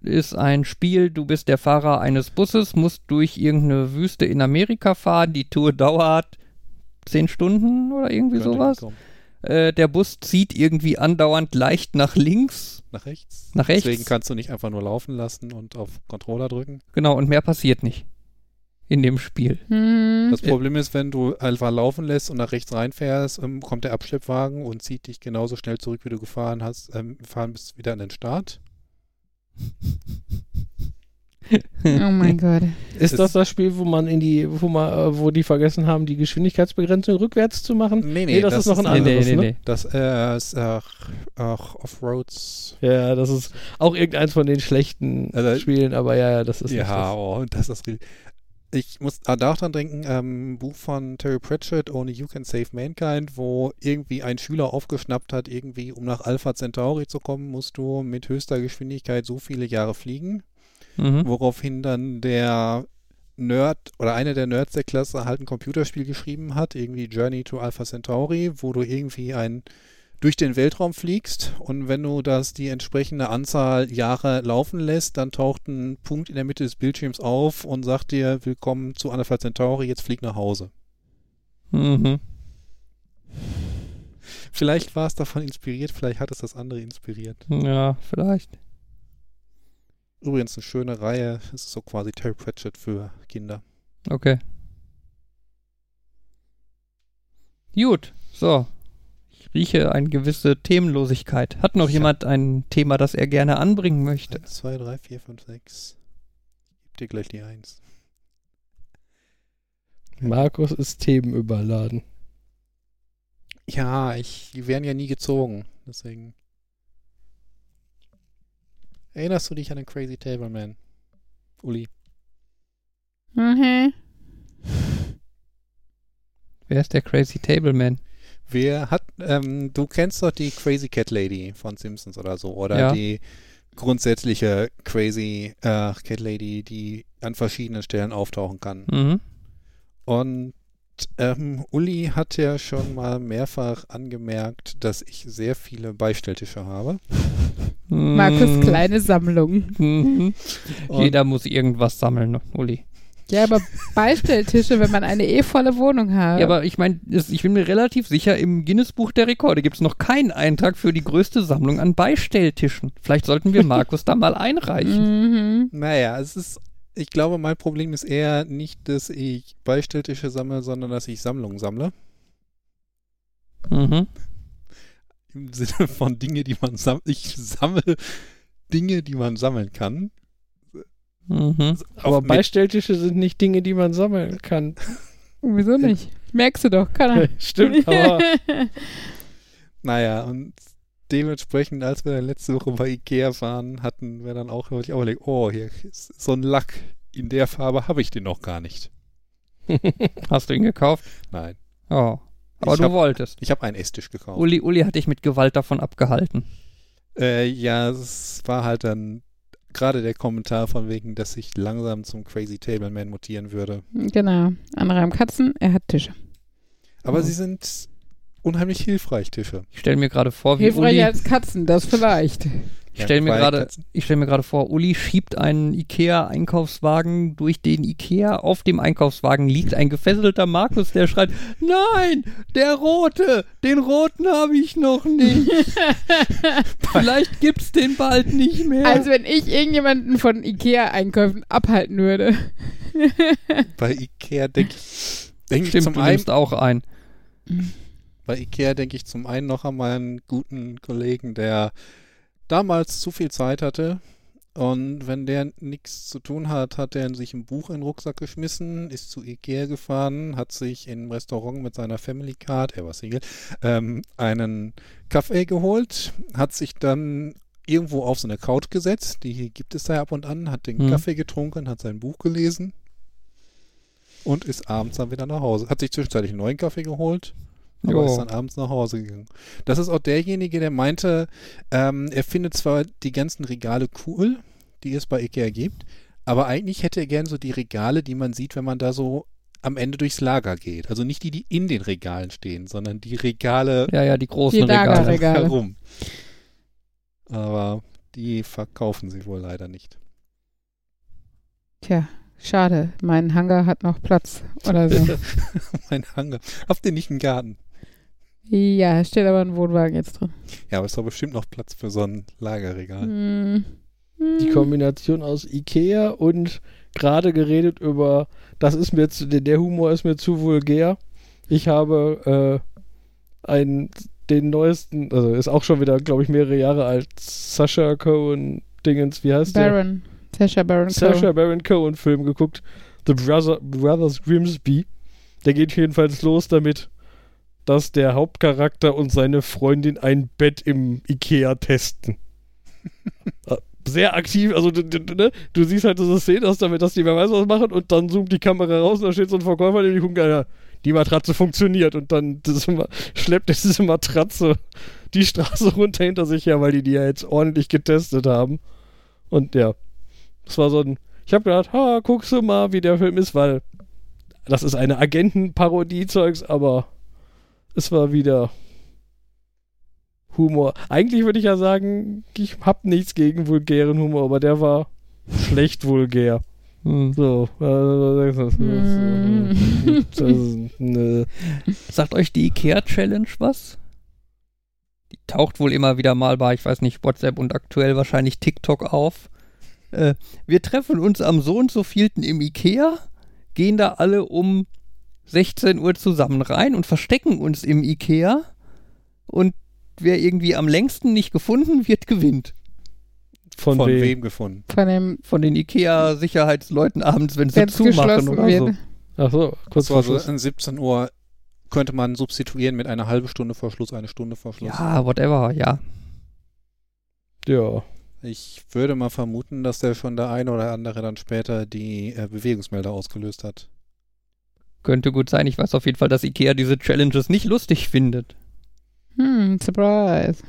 Ist ein Spiel, du bist der Fahrer eines Busses, musst durch irgendeine Wüste in Amerika fahren. Die Tour dauert zehn Stunden oder irgendwie Könnte sowas. Äh, der Bus zieht irgendwie andauernd leicht nach links. Nach rechts. Nach rechts. Deswegen kannst du nicht einfach nur laufen lassen und auf Controller drücken. Genau, und mehr passiert nicht in dem Spiel. Hm. Das Problem ist, wenn du einfach laufen lässt und nach rechts reinfährst, ähm, kommt der Abschleppwagen und zieht dich genauso schnell zurück, wie du gefahren hast, ähm, gefahren bist, wieder an den Start. Oh mein Gott. Ist das das Spiel, wo man in die, wo man, äh, wo die vergessen haben, die Geschwindigkeitsbegrenzung rückwärts zu machen? Nee, Nee, das ist noch ein Nee, anderes, nee, nee, ne? nee. Das äh, ist ach, ach, Offroads. Ja, das ist auch irgendeins von den schlechten Also- Spielen, aber ja, ja, das ist ja, das. oh, das ist. Ich muss da dran denken, ähm, Buch von Terry Pratchett, Only You Can Save Mankind, wo irgendwie ein Schüler aufgeschnappt hat, irgendwie, um nach Alpha Centauri zu kommen, musst du mit höchster Geschwindigkeit so viele Jahre fliegen. Mhm. Woraufhin dann der Nerd oder einer der Nerds der Klasse halt ein Computerspiel geschrieben hat, irgendwie Journey to Alpha Centauri, wo du irgendwie ein durch den Weltraum fliegst und wenn du das die entsprechende Anzahl Jahre laufen lässt, dann taucht ein Punkt in der Mitte des Bildschirms auf und sagt dir, willkommen zu Alpha Centauri, jetzt flieg nach Hause. Mhm. Vielleicht war es davon inspiriert, vielleicht hat es das andere inspiriert. Ja, vielleicht. Übrigens eine schöne Reihe, es ist so quasi Terry Pratchett für Kinder. Okay. Gut, so. Ich rieche eine gewisse Themenlosigkeit. Hat noch Ja. jemand ein Thema, das er gerne anbringen möchte? 1, 2, 3, 4, 5, 6. Ich dir gleich die 1. Markus ist themenüberladen. Ja, ich, die werden ja nie gezogen, deswegen. Erinnerst du dich an den Crazy Table Man? Uli. Mhm. Wer ist der Crazy Table Man? Wer hat, ähm, du kennst doch die Crazy Cat Lady von Simpsons oder so, oder Ja. die grundsätzliche Crazy äh, Cat Lady, die an verschiedenen Stellen auftauchen kann. Mhm. Und ähm, Uli hat ja schon mal mehrfach angemerkt, dass ich sehr viele Beistelltische habe. Markus Mhm. kleine Sammlung. Mhm. Jeder muss irgendwas sammeln, ne, Uli. Ja, aber Beistelltische, wenn man eine eh volle Wohnung hat. Ja, aber ich meine, ich bin mir relativ sicher, im Guinness-Buch der Rekorde gibt es noch keinen Eintrag für die größte Sammlung an Beistelltischen. Vielleicht sollten wir Markus da mal einreichen. Mhm. Naja, es ist, ich glaube, mein Problem ist eher nicht, dass ich Beistelltische sammle, sondern dass ich Sammlungen sammle. Mhm. Im Sinne von Dinge, die man sammelt. Ich sammle Dinge, die man sammeln kann. Mhm. Aber Auf- mit- Beistelltische sind nicht Dinge, die man sammeln kann. Wieso nicht? Merkst du doch, kann er. Stimmt, aber Naja, und dementsprechend, als wir dann letzte Woche bei Ikea waren, hatten wir dann auch, ich auch überlegt, oh, hier ist so ein Lack. In der Farbe habe ich den noch gar nicht. Hast du ihn gekauft? Nein. Oh. Aber Ich du hab- wolltest. Ich habe einen Esstisch gekauft. Uli, Uli hat dich mit Gewalt davon abgehalten. Äh, ja, es war halt dann gerade der Kommentar von wegen, dass ich langsam zum Crazy Table Man mutieren würde. Genau. Andere haben Katzen, er hat Tische. Aber Oh. sie sind unheimlich hilfreich, Tische. Ich stelle mir gerade vor, wie Hilfreich Uli, als Katzen, das vielleicht. Ich stelle mir gerade, Katzen- ich stelle mir gerade vor, Uli schiebt einen Ikea-Einkaufswagen durch den Ikea. Auf dem Einkaufswagen liegt ein gefesselter Markus, der schreit: Nein, der rote, den roten habe ich noch nicht. Vielleicht gibt's den bald nicht mehr. Also wenn ich irgendjemanden von Ikea-Einkäufen abhalten würde. Bei Ikea denke ich, denk ich Stimmt, zum du einen, nimmst auch ein. bei Ikea denke ich zum einen noch an meinen guten Kollegen, der damals zu viel Zeit hatte. Und wenn der nichts zu tun hat, hat er sich ein Buch in den Rucksack geschmissen, ist zu Ikea gefahren, hat sich im Restaurant mit seiner Family Card, er war Single, ähm, einen Kaffee geholt, hat sich dann irgendwo auf so eine Couch gesetzt, die gibt es da ab und an, hat den Hm. Kaffee getrunken, hat sein Buch gelesen und ist abends dann wieder nach Hause. Hat sich zwischenzeitlich einen neuen Kaffee geholt, aber Jo. ist dann abends nach Hause gegangen. Das ist auch derjenige, der meinte, ähm, er findet zwar die ganzen Regale cool, die es bei Ikea gibt, aber eigentlich hätte er gern so die Regale, die man sieht, wenn man da so am Ende durchs Lager geht. Also nicht die, die in den Regalen stehen, sondern die Regale Ja, ja, die großen Die Regale. Regale. herum. Aber die verkaufen sie wohl leider nicht. Tja, schade. Mein Hangar hat noch Platz oder so. mein Hangar. Habt ihr nicht einen Garten? Ja, steht aber ein Wohnwagen jetzt drin. Ja, aber es ist doch bestimmt noch Platz für so ein Lagerregal. Hm. die Hm. Kombination aus Ikea und gerade geredet über, das ist mir zu, der- der Humor ist mir zu vulgär. Ich habe äh, einen, den neuesten, also ist auch schon wieder, glaube ich, mehrere Jahre alt, Sasha Cohen Dingens, wie heißt der? Baron. Sasha Baron Sasha Cohen. Baron Cohen Film geguckt. The Brother, Brothers Grimsby. Der geht jedenfalls los damit, dass der Hauptcharakter und seine Freundin ein Bett im Ikea testen. Sehr aktiv, also du, du, ne? du siehst halt so Szenen aus damit, dass die wer weiß was machen und dann zoomt die Kamera raus und da steht so ein Verkäufer, der die guckt, ja, die Matratze funktioniert und dann das immer, schleppt diese Matratze die Straße runter hinter sich her, weil die die ja jetzt ordentlich getestet haben. Und ja, das war so ein. Ich habe gedacht, ha, guckst du mal, wie der Film ist, weil das ist eine Agentenparodie-Zeugs, aber es war wieder Humor. Eigentlich würde ich ja sagen, ich hab nichts gegen vulgären Humor, aber der war schlecht vulgär. Hm. So, äh, Hm. nö. Sagt euch die IKEA-Challenge was? Die taucht wohl immer wieder mal bei, ich weiß nicht, WhatsApp und aktuell wahrscheinlich TikTok auf. Äh, wir treffen uns am so und so vielten im IKEA, gehen da alle um 16 Uhr zusammen rein und verstecken uns im IKEA und wer irgendwie am längsten nicht gefunden wird, gewinnt. Von, Von wem? wem gefunden? Von dem, Von den IKEA-Sicherheitsleuten abends, wenn sie zumachen geschlossen oder wird. so. Ach so, kurz vor also Schluss. an 17 Uhr könnte man substituieren mit einer halben Stunde vor Schluss, eine Stunde vor Schluss. Ja, whatever, ja. Ja. Ich würde mal vermuten, dass der schon der eine oder andere dann später die äh, Bewegungsmelder ausgelöst hat. Könnte gut sein. Ich weiß auf jeden Fall, dass IKEA diese Challenges nicht lustig findet. Hm, surprise.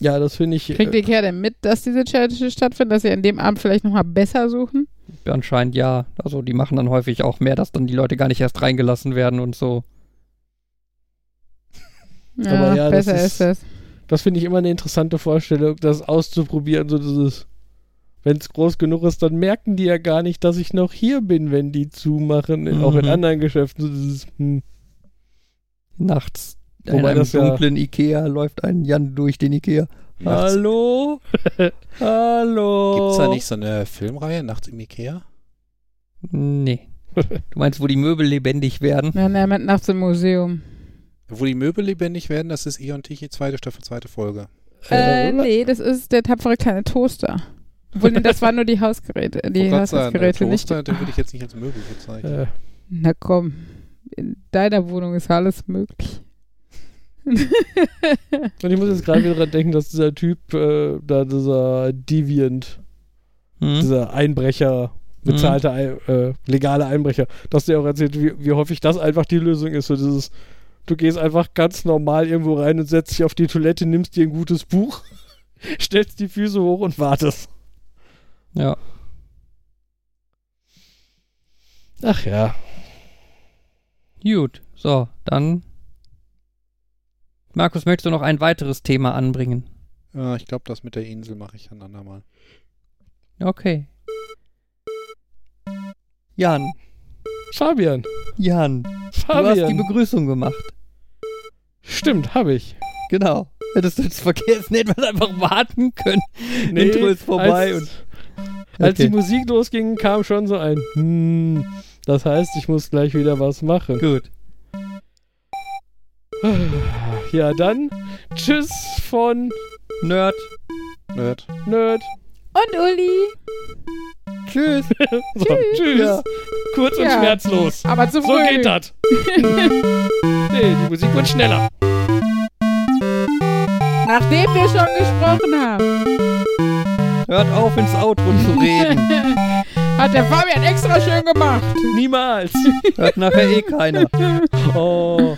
Ja, das finde ich. Kriegt äh, Ikea denn mit, dass diese Challenge stattfindet, dass sie an dem Abend vielleicht nochmal besser suchen? Anscheinend ja. Also die machen dann häufig auch mehr, dass dann die Leute gar nicht erst reingelassen werden und so. Ja, Aber ja, das besser ist- ist, das. Das finde ich immer eine interessante Vorstellung, das auszuprobieren. So dieses, wenn es groß genug ist, dann merken die ja gar nicht, dass ich noch hier bin, wenn die zumachen, in- auch in Mhm. anderen Geschäften. Dieses, hm. Nachts in Wobei einem das ja- dunklen Ikea läuft ein Jan durch den Ikea. Nachts- Hallo? Hallo? Gibt's da nicht so eine Filmreihe, Nachts im Ikea? Nee. Du meinst, wo die Möbel lebendig werden? Ja, ne, mit nachts im Museum. Wo die Möbel lebendig werden, das ist Eon Tichy, zweite Staffel, zweite Folge. Äh, nee, das ist der tapfere kleine Toaster. Obwohl, das waren nur die Hausgeräte, die Haushaltsgeräte, nicht Toaster, den würde ich jetzt nicht als Möbel bezeichnen. Äh, Na komm, in deiner Wohnung ist alles möglich. und ich muss jetzt gerade wieder dran denken, dass dieser Typ, äh, da dieser Deviant, Hm? dieser Einbrecher, bezahlte, Ei- äh, legale Einbrecher, dass der auch erzählt, wie, wie häufig das einfach die Lösung ist. So dieses, du gehst einfach ganz normal irgendwo rein und setzt dich auf die Toilette, nimmst dir ein gutes Buch, stellst die Füße hoch und wartest. Ja. Ach ja. Gut. So, dann. Markus, möchtest du noch ein weiteres Thema anbringen? Ja, ich glaube, das mit der Insel mache ich ein andermal. Okay. Jan, Fabian. Jan, du hast die Fabian. Begrüßung gemacht. Stimmt, habe ich. Genau. Hättest du jetzt vergessen, hätten wir einfach warten können. Intro ist vorbei als, und. Als die Okay. Musik losging, kam schon so ein hm. Das heißt, ich muss gleich wieder was machen. Gut. Ja, dann tschüss von Nerd. Nerd. Nerd. Und Uli, Tschüss. So, tschüss. Ja. Kurz und Ja. schmerzlos. aber zu So geht das. nee, die Musik wird schneller. Nachdem wir schon gesprochen haben. Hört auf, ins Outro zu reden. Hat der Fabian extra schön gemacht. Niemals. Hört nachher eh keiner. Oh.